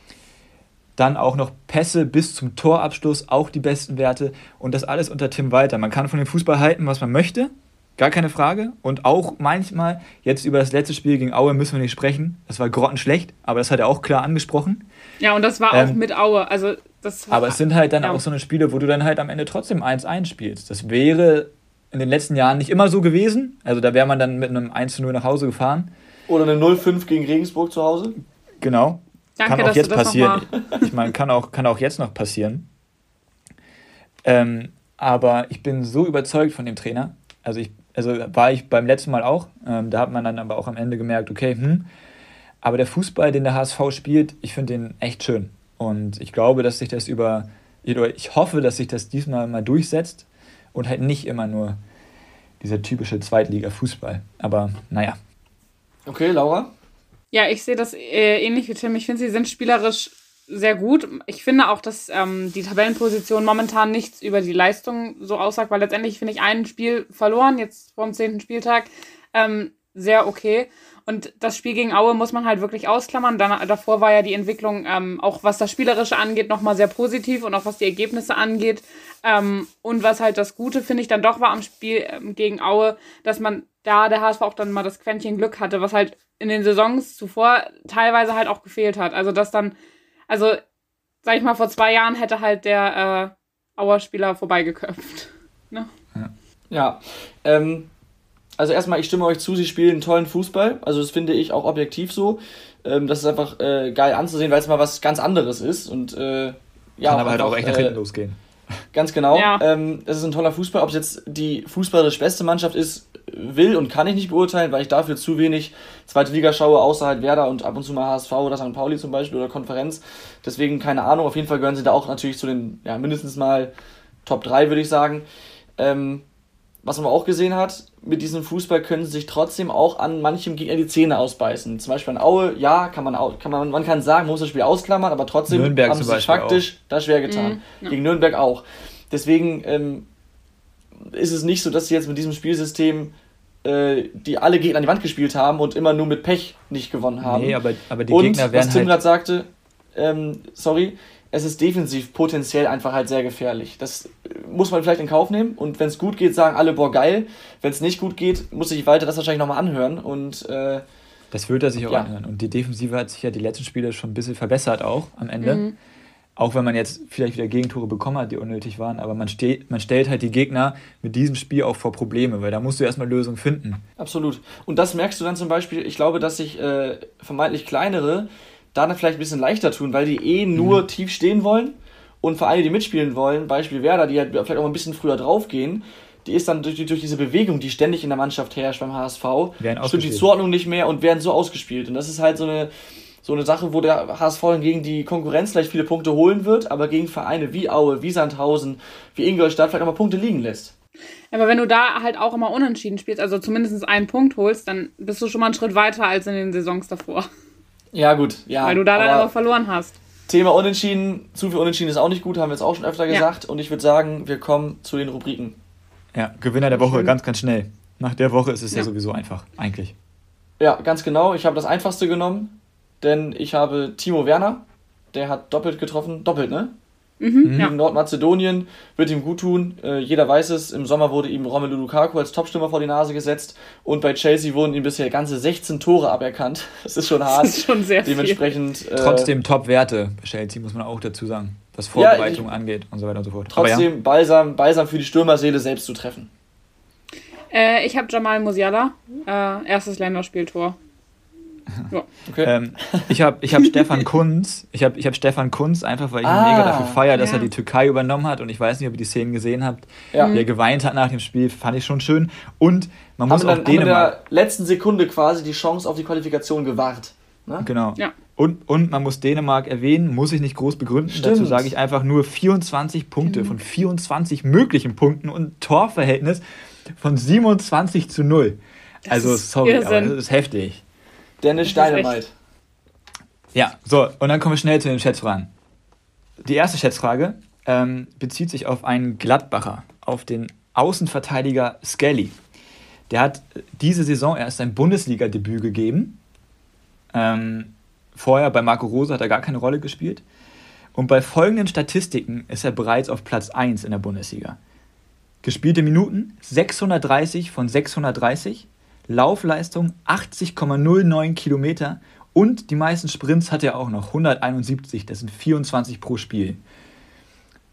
[SPEAKER 3] Dann auch noch Pässe bis zum Torabschluss, auch die besten Werte. Und das alles unter Tim Walter. Man kann von dem Fußball halten, was man möchte. Gar keine Frage. Und auch manchmal, jetzt über das letzte Spiel gegen Aue müssen wir nicht sprechen. Das war grottenschlecht, aber das hat er auch klar angesprochen.
[SPEAKER 4] Ja, und das war ähm, auch mit Aue. Also das
[SPEAKER 3] aber es sind halt dann ja. auch so eine Spiele, wo du dann halt am Ende trotzdem 1-1 spielst. Das wäre in den letzten Jahren nicht immer so gewesen. Also da wäre man dann mit einem 1-0 nach Hause gefahren.
[SPEAKER 2] Oder eine 0-5 gegen Regensburg zu Hause.
[SPEAKER 3] Genau. Danke, kann auch jetzt passieren. Ich meine, kann auch, kann auch jetzt noch passieren. Ähm, aber ich bin so überzeugt von dem Trainer. Also ich, also war ich beim letzten Mal auch. Ähm, da hat man dann aber auch am Ende gemerkt, okay, hm. Aber der Fußball, den der HSV spielt, ich finde den echt schön. Und ich glaube, dass sich das über, ich hoffe, dass sich das diesmal mal durchsetzt und halt nicht immer nur dieser typische Zweitliga-Fußball. Aber naja.
[SPEAKER 2] Okay, Laura?
[SPEAKER 4] Ja, ich sehe das äh, ähnlich wie Tim. Ich finde, sie sind spielerisch sehr gut. Ich finde auch, dass ähm, die Tabellenposition momentan nichts über die Leistung so aussagt, weil letztendlich finde ich ein Spiel verloren, jetzt vom zehnten Spieltag, ähm, sehr okay. Und das Spiel gegen Aue muss man halt wirklich ausklammern. Dann, davor war ja die Entwicklung, ähm, auch was das Spielerische angeht, nochmal sehr positiv und auch was die Ergebnisse angeht. Ähm, und was halt das Gute, finde ich, dann doch war am Spiel ähm, gegen Aue, dass man da der HSV auch dann mal das Quäntchen Glück hatte, was halt in den Saisons zuvor teilweise halt auch gefehlt hat. Also, dass dann, also, sag ich mal, vor zwei Jahren hätte halt der äh, Auer-Spieler vorbeigeköpft. Ne?
[SPEAKER 2] Ja. ja. Ähm, also erstmal, ich stimme euch zu, sie spielen tollen Fußball. Also das finde ich auch objektiv so. Ähm, das ist einfach äh, geil anzusehen, weil es mal was ganz anderes ist. Und äh, ja,
[SPEAKER 3] Kann aber halt auch echt nach hinten äh, losgehen.
[SPEAKER 2] Ganz genau. Ja. Ähm, das ist ein toller Fußball. Ob es jetzt die fußballerisch beste Mannschaft ist, will und kann ich nicht beurteilen, weil ich dafür zu wenig zweite Liga schaue, außer halt Werder und ab und zu mal HSV oder St. Pauli zum Beispiel oder Konferenz. Deswegen keine Ahnung. Auf jeden Fall gehören sie da auch natürlich zu den, ja, mindestens mal Top 3, würde ich sagen. Ähm, was man auch gesehen hat, mit diesem Fußball können sie sich trotzdem auch an manchem Gegner die Zähne ausbeißen. Zum Beispiel an Aue, ja, kann man, kann man, man kann sagen, man muss das Spiel ausklammern, aber trotzdem Nürnberg haben sie sich faktisch auch. das schwer getan. Mhm. Gegen Nürnberg auch. Deswegen ähm, ist es nicht so, dass sie jetzt mit diesem Spielsystem äh, die alle Gegner an die Wand gespielt haben und immer nur mit Pech nicht gewonnen haben. Nee, aber, aber die und, Gegner werden was Tim halt gerade sagte, ähm, sorry, es ist defensiv potenziell einfach halt sehr gefährlich. Das muss man vielleicht in Kauf nehmen und wenn es gut geht, sagen alle, boah, geil. Wenn es nicht gut geht, muss sich Walter das wahrscheinlich nochmal anhören und äh,
[SPEAKER 3] das wird er sich auch ja. anhören. Und die Defensive hat sich ja die letzten Spiele schon ein bisschen verbessert auch am Ende. Mhm. Auch wenn man jetzt vielleicht wieder Gegentore bekommen hat, die unnötig waren, aber man, steht, man stellt halt die Gegner mit diesem Spiel auch vor Probleme, weil da musst du erstmal Lösungen finden.
[SPEAKER 2] Absolut. Und das merkst du dann zum Beispiel, ich glaube, dass sich äh, vermeintlich kleinere da dann vielleicht ein bisschen leichter tun, weil die eh nur mhm. tief stehen wollen und Vereine, die mitspielen wollen, Beispiel Werder, die halt vielleicht auch ein bisschen früher draufgehen, die ist dann durch, durch diese Bewegung, die ständig in der Mannschaft herrscht beim HSV, stimmt die Zuordnung nicht mehr und werden so ausgespielt. Und das ist halt so eine, so eine Sache, wo der HSV hingegen die Konkurrenz vielleicht viele Punkte holen wird, aber gegen Vereine wie Aue, wie Sandhausen, wie Ingolstadt vielleicht auch mal Punkte liegen lässt.
[SPEAKER 4] Aber wenn du da halt auch immer unentschieden spielst, also zumindest einen Punkt holst, dann bist du schon mal einen Schritt weiter als in den Saisons davor.
[SPEAKER 2] Ja, gut, ja.
[SPEAKER 4] Weil du da dann aber verloren hast.
[SPEAKER 2] Thema Unentschieden, zu viel Unentschieden ist auch nicht gut, haben wir jetzt auch schon öfter gesagt. Ja. Und ich würde sagen, wir kommen zu den Rubriken.
[SPEAKER 3] Ja, Gewinner der Woche, ganz, ganz schnell. Nach der Woche ist es ja, ja sowieso einfach, eigentlich.
[SPEAKER 2] Ja, ganz genau. Ich habe das einfachste genommen, denn ich habe Timo Werner, der hat doppelt getroffen. Doppelt, ne? Mhm, gegen ja. Nordmazedonien wird ihm gut tun. Äh, jeder weiß es. Im Sommer wurde ihm Romelu Lukaku als Topstürmer vor die Nase gesetzt und bei Chelsea wurden ihm bisher ganze 16 Tore aberkannt. Das ist schon hart. Das ist schon sehr Dementsprechend.
[SPEAKER 3] Viel. Äh, Trotzdem Top-Werte bei Chelsea, muss man auch dazu sagen, was Vorbereitung ja, ich, angeht und so weiter und so fort.
[SPEAKER 2] Trotzdem ja. balsam, balsam für die Stürmerseele selbst zu treffen.
[SPEAKER 4] Äh, ich habe Jamal Musiala, äh, erstes Länderspieltor.
[SPEAKER 3] Ja. Okay. Ähm, ich habe ich hab Stefan Kunz, ich habe ich hab Stefan Kunz einfach, weil ich ah, ihn mega dafür feiere, dass ja. er die Türkei übernommen hat und ich weiß nicht, ob ihr die Szenen gesehen habt, ja. wie er geweint hat nach dem Spiel, fand ich schon schön. Und man haben muss auch
[SPEAKER 2] dann, Dänemark... Haben in der letzten Sekunde quasi die Chance auf die Qualifikation gewahrt.
[SPEAKER 3] Ne? Genau. Ja. Und, und man muss Dänemark erwähnen, muss ich nicht groß begründen. Stimmt. Dazu sage ich einfach nur 24 Punkte mhm. von 24 möglichen Punkten und Torverhältnis von 27 zu 0. Das also, sorry, aber das ist heftig.
[SPEAKER 2] Dennis Dynamite.
[SPEAKER 3] Ja, so, und dann kommen wir schnell zu den Schätzfragen. Die erste Schätzfrage ähm, bezieht sich auf einen Gladbacher, auf den Außenverteidiger Skelly. Der hat diese Saison erst sein Bundesliga-Debüt gegeben. Ähm, vorher bei Marco Rose hat er gar keine Rolle gespielt. Und bei folgenden Statistiken ist er bereits auf Platz 1 in der Bundesliga. Gespielte Minuten 630 von 630, Laufleistung 80,09 Kilometer und die meisten Sprints hat er auch noch, 171, das sind 24 pro Spiel.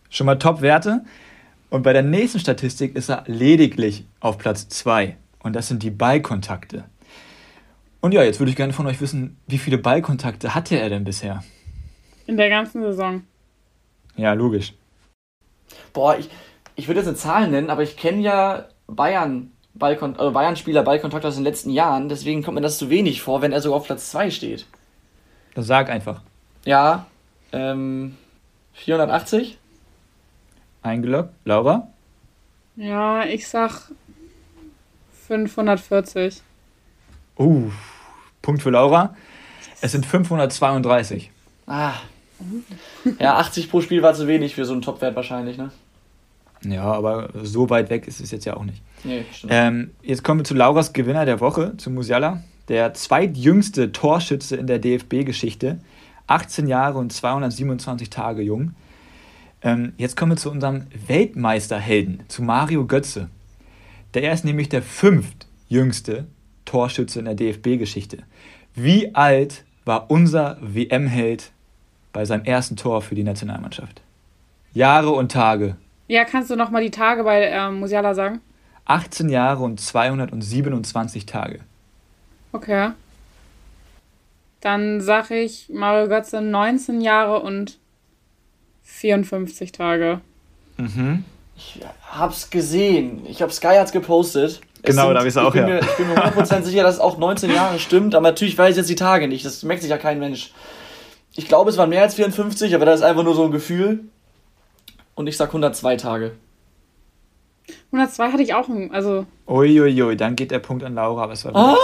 [SPEAKER 3] Schon mal Top-Werte. Und bei der nächsten Statistik ist er lediglich auf Platz 2 und das sind die Ballkontakte. Und ja, jetzt würde ich gerne von euch wissen, wie viele Ballkontakte hatte er denn bisher?
[SPEAKER 4] In der ganzen Saison.
[SPEAKER 3] Ja, logisch.
[SPEAKER 2] Boah, ich, ich würde jetzt eine Zahl nennen, aber ich kenne ja Bayern Ballkon also Bayern-Spieler Ballkontakt aus den letzten Jahren, deswegen kommt mir das zu wenig vor, wenn er sogar auf Platz 2 steht.
[SPEAKER 3] Dann sag einfach.
[SPEAKER 2] Ja, ähm, 480?
[SPEAKER 3] Eingeloggt. Laura?
[SPEAKER 4] Ja, ich sag 540.
[SPEAKER 3] Uh, Punkt für Laura. Es sind 532.
[SPEAKER 2] Ah. Ja, 80 pro Spiel war zu wenig für so einen Topwert wahrscheinlich, ne?
[SPEAKER 3] Ja, aber so weit weg ist es jetzt ja auch nicht.
[SPEAKER 2] Nee, stimmt.
[SPEAKER 3] Ähm, jetzt kommen wir zu Lauras Gewinner der Woche, zu Musiala. Der zweitjüngste Torschütze in der DFB-Geschichte. 18 Jahre und 227 Tage jung. Ähm, jetzt kommen wir zu unserem Weltmeisterhelden, zu Mario Götze. Der ist nämlich der fünftjüngste Torschütze in der DFB-Geschichte. Wie alt war unser WM-Held bei seinem ersten Tor für die Nationalmannschaft? Jahre und Tage.
[SPEAKER 4] Ja, kannst du nochmal die Tage bei ähm, Musiala sagen?
[SPEAKER 3] 18 Jahre und 227 Tage.
[SPEAKER 4] Okay. Dann sag ich Mario Götze 19 Jahre und 54 Tage.
[SPEAKER 3] Mhm.
[SPEAKER 2] Ich hab's gesehen. Ich hab Sky hat's gepostet. Es
[SPEAKER 3] Genau, da hab ich's auch,
[SPEAKER 2] ich bin
[SPEAKER 3] ja.
[SPEAKER 2] Mir, ich bin mir 100% sicher, dass es auch 19 Jahre stimmt, aber natürlich weiß ich jetzt die Tage nicht. Das merkt sich ja kein Mensch. Ich glaube, es waren mehr als 54, aber das ist einfach nur so ein Gefühl. Und ich sag 102 Tage.
[SPEAKER 4] 102 hatte ich auch, also,
[SPEAKER 3] Uiuiui, dann geht der Punkt an Laura, aber es war
[SPEAKER 2] Ah!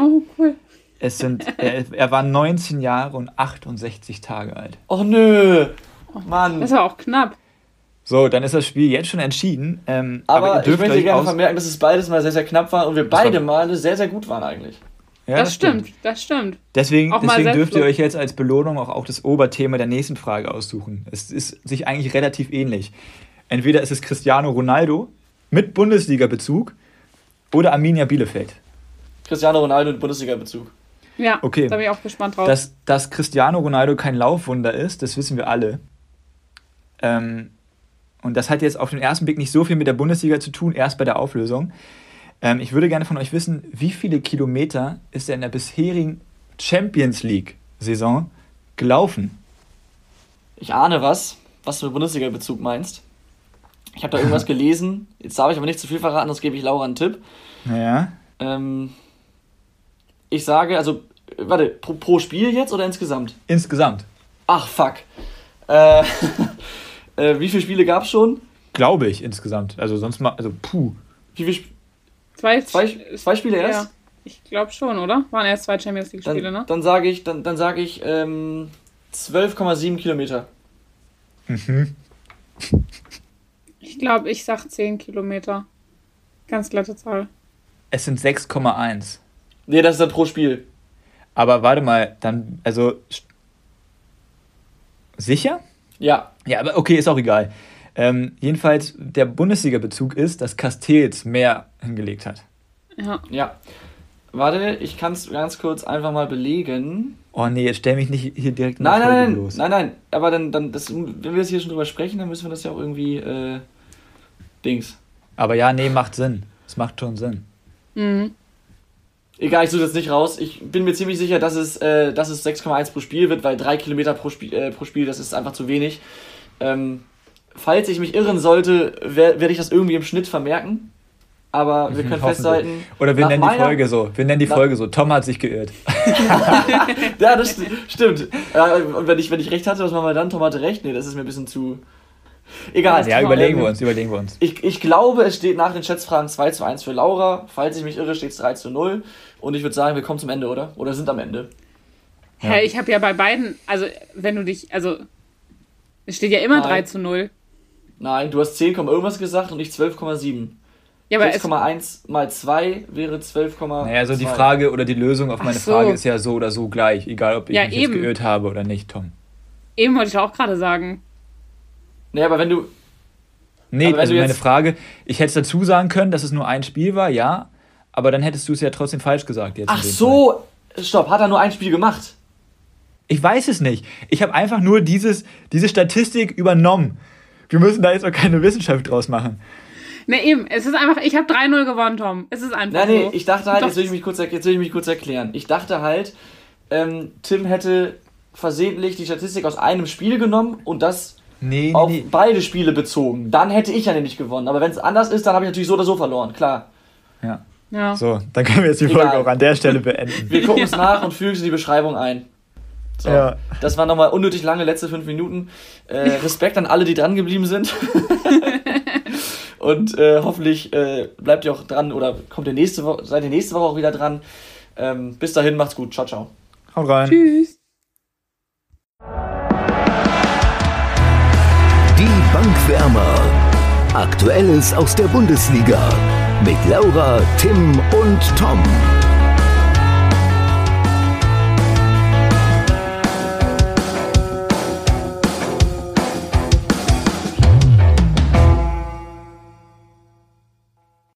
[SPEAKER 4] oh, cool.
[SPEAKER 3] Es sind, er, er war 19 Jahre und 68 Tage alt.
[SPEAKER 2] Oh nö. Mann.
[SPEAKER 4] Das war auch knapp.
[SPEAKER 3] So, dann ist das Spiel jetzt schon entschieden. Ähm,
[SPEAKER 2] Aber,
[SPEAKER 3] ihr
[SPEAKER 2] ich möchte gerne vermerken, dass es beides mal sehr, sehr knapp war und wir beide Male sehr, sehr gut waren eigentlich.
[SPEAKER 3] Ja,
[SPEAKER 4] das, stimmt, das stimmt.
[SPEAKER 3] Deswegen, deswegen dürft ihr euch jetzt als Belohnung auch, auch das Oberthema der nächsten Frage aussuchen. Es ist sich eigentlich relativ ähnlich. Entweder ist es Cristiano Ronaldo mit Bundesliga-Bezug oder Arminia Bielefeld.
[SPEAKER 2] Cristiano Ronaldo in Bundesliga-Bezug.
[SPEAKER 4] Ja,
[SPEAKER 3] Okay.
[SPEAKER 4] da bin ich auch gespannt drauf.
[SPEAKER 3] Dass, dass Cristiano Ronaldo kein Laufwunder ist, das wissen wir alle. Ähm, und das hat jetzt auf den ersten Blick nicht so viel mit der Bundesliga zu tun, erst bei der Auflösung. Ähm, ich würde gerne von euch wissen, wie viele Kilometer ist er in der bisherigen Champions League-Saison gelaufen?
[SPEAKER 2] Ich ahne was, was du mit Bundesliga-Bezug meinst. Ich habe da irgendwas gelesen. Jetzt darf ich aber nicht zu viel verraten, sonst gebe ich Laura einen Tipp.
[SPEAKER 3] Naja,
[SPEAKER 2] Ähm, ich sage, also, warte, pro, pro Spiel jetzt oder insgesamt?
[SPEAKER 3] insgesamt.
[SPEAKER 2] Ach, fuck. Äh, äh, wie viele Spiele gab es schon?
[SPEAKER 3] Glaube ich insgesamt. Also sonst mal, also puh.
[SPEAKER 2] Wie viele Sp
[SPEAKER 4] zwei,
[SPEAKER 2] zwei, zwei Spiele erst?
[SPEAKER 4] Ja, ich glaube schon, oder? Waren erst zwei Champions League-Spiele,
[SPEAKER 2] Dann,
[SPEAKER 4] ne?
[SPEAKER 2] dann sage ich, dann, dann sage ich ähm, 12,7 Kilometer.
[SPEAKER 3] Mhm.
[SPEAKER 4] Ich glaube, ich sag 10 Kilometer. Ganz glatte Zahl.
[SPEAKER 3] Es sind 6,1.
[SPEAKER 2] Nee, das ist dann pro Spiel.
[SPEAKER 3] Aber warte mal, dann, also. Sicher?
[SPEAKER 2] Ja,
[SPEAKER 3] Ja, aber okay, ist auch egal. Ähm, jedenfalls, der Bundesliga-Bezug ist, dass Castells mehr hingelegt hat.
[SPEAKER 4] Ja.
[SPEAKER 2] ja. Warte, ich kann es ganz kurz einfach mal belegen.
[SPEAKER 3] Oh nee, jetzt stell mich nicht hier direkt in
[SPEAKER 2] Nein, nein,
[SPEAKER 3] los.
[SPEAKER 2] nein, nein. Aber dann, dann das, wenn wir jetzt hier schon drüber sprechen, dann müssen wir das ja auch irgendwie äh, Dings.
[SPEAKER 3] Aber ja, nee, macht Sinn. Es macht schon Sinn.
[SPEAKER 4] Mhm.
[SPEAKER 2] Egal, ich suche das nicht raus. Ich bin mir ziemlich sicher, dass es, äh, dass es 6,1 pro Spiel wird, weil 3 Kilometer pro Spiel, äh, pro Spiel, das ist einfach zu wenig. Ähm, falls ich mich irren sollte, wer- werde ich das irgendwie im Schnitt vermerken. Aber wir
[SPEAKER 3] Mhm,
[SPEAKER 2] können festhalten.
[SPEAKER 3] Oder wir nennen die
[SPEAKER 2] meiner-
[SPEAKER 3] Folge so. Wir nennen die Folge so. Tom hat sich geirrt.
[SPEAKER 2] Ja, das sti- stimmt. Ja, und wenn ich, wenn ich recht hatte, was machen wir dann? Tom hatte recht. Nee, das ist mir ein bisschen zu. Egal.
[SPEAKER 3] Ja, überlegen
[SPEAKER 2] Ähm,
[SPEAKER 3] wir uns, überlegen wir uns.
[SPEAKER 2] Ich, ich glaube, es steht nach den Schätzfragen 2 zu 1 für Laura. Falls ich mich irre, steht es 3 zu 0. Und ich würde sagen, wir kommen zum Ende, oder? Oder sind am Ende.
[SPEAKER 3] Ja.
[SPEAKER 4] Hä, ich habe ja bei beiden, also wenn du dich, also es steht ja immer
[SPEAKER 2] Nein.
[SPEAKER 4] 3 zu 0.
[SPEAKER 2] Nein, du hast 10, irgendwas gesagt und ich 12,7.
[SPEAKER 4] Ja, aber es,
[SPEAKER 2] 6,1 mal 2 wäre 12,2.
[SPEAKER 3] Naja, also die Frage oder die Lösung auf meine
[SPEAKER 4] so.
[SPEAKER 3] Frage ist ja so oder so gleich. Egal, ob ich
[SPEAKER 4] Ja,
[SPEAKER 3] mich
[SPEAKER 4] eben.
[SPEAKER 3] jetzt geirrt habe oder nicht, Tom.
[SPEAKER 4] Eben wollte ich auch gerade sagen.
[SPEAKER 2] Nee, aber wenn du.
[SPEAKER 3] Nee, also
[SPEAKER 2] du
[SPEAKER 3] meine Frage, ich hätte dazu sagen können, dass es nur ein Spiel war, ja, aber dann hättest du es ja trotzdem falsch gesagt jetzt.
[SPEAKER 2] Ach
[SPEAKER 3] dem Fall.
[SPEAKER 2] so, stopp, hat er nur ein Spiel gemacht?
[SPEAKER 3] Ich weiß es nicht. Ich habe einfach nur dieses, diese Statistik übernommen. Wir müssen da jetzt auch keine Wissenschaft draus machen.
[SPEAKER 4] Ne, eben. Es ist einfach, ich habe 3-0 gewonnen, Tom. Es ist einfach
[SPEAKER 2] Nein, nee,
[SPEAKER 4] so.
[SPEAKER 2] ich dachte halt,
[SPEAKER 4] Doch.
[SPEAKER 2] jetzt will ich mich kurz, jetzt will ich mich kurz erklären. Ich dachte halt, ähm, Tim hätte versehentlich die Statistik aus einem Spiel genommen und das
[SPEAKER 3] Nee,
[SPEAKER 2] auf
[SPEAKER 3] nee,
[SPEAKER 2] beide Spiele bezogen. Dann hätte ich ja nämlich gewonnen. Aber wenn es anders ist, dann habe ich natürlich so oder so verloren, klar.
[SPEAKER 3] Ja.
[SPEAKER 4] Ja.
[SPEAKER 3] So, dann können wir jetzt die Folge
[SPEAKER 2] Egal.
[SPEAKER 3] auch an der Stelle beenden.
[SPEAKER 2] Wir gucken es nach und fügen es in die Beschreibung ein. So,
[SPEAKER 3] Ja.
[SPEAKER 2] das waren nochmal unnötig lange letzte fünf Minuten. Äh, Respekt an alle, die dran geblieben sind. und äh, hoffentlich äh, bleibt ihr auch dran oder kommt ihr nächste Woche, seid ihr nächste Woche auch wieder dran. Ähm, bis dahin, macht's gut. Ciao, ciao.
[SPEAKER 3] Haut rein.
[SPEAKER 4] Tschüss.
[SPEAKER 1] Die Bankwärmer. Aktuelles aus der Bundesliga. Mit Laura, Tim und Tom.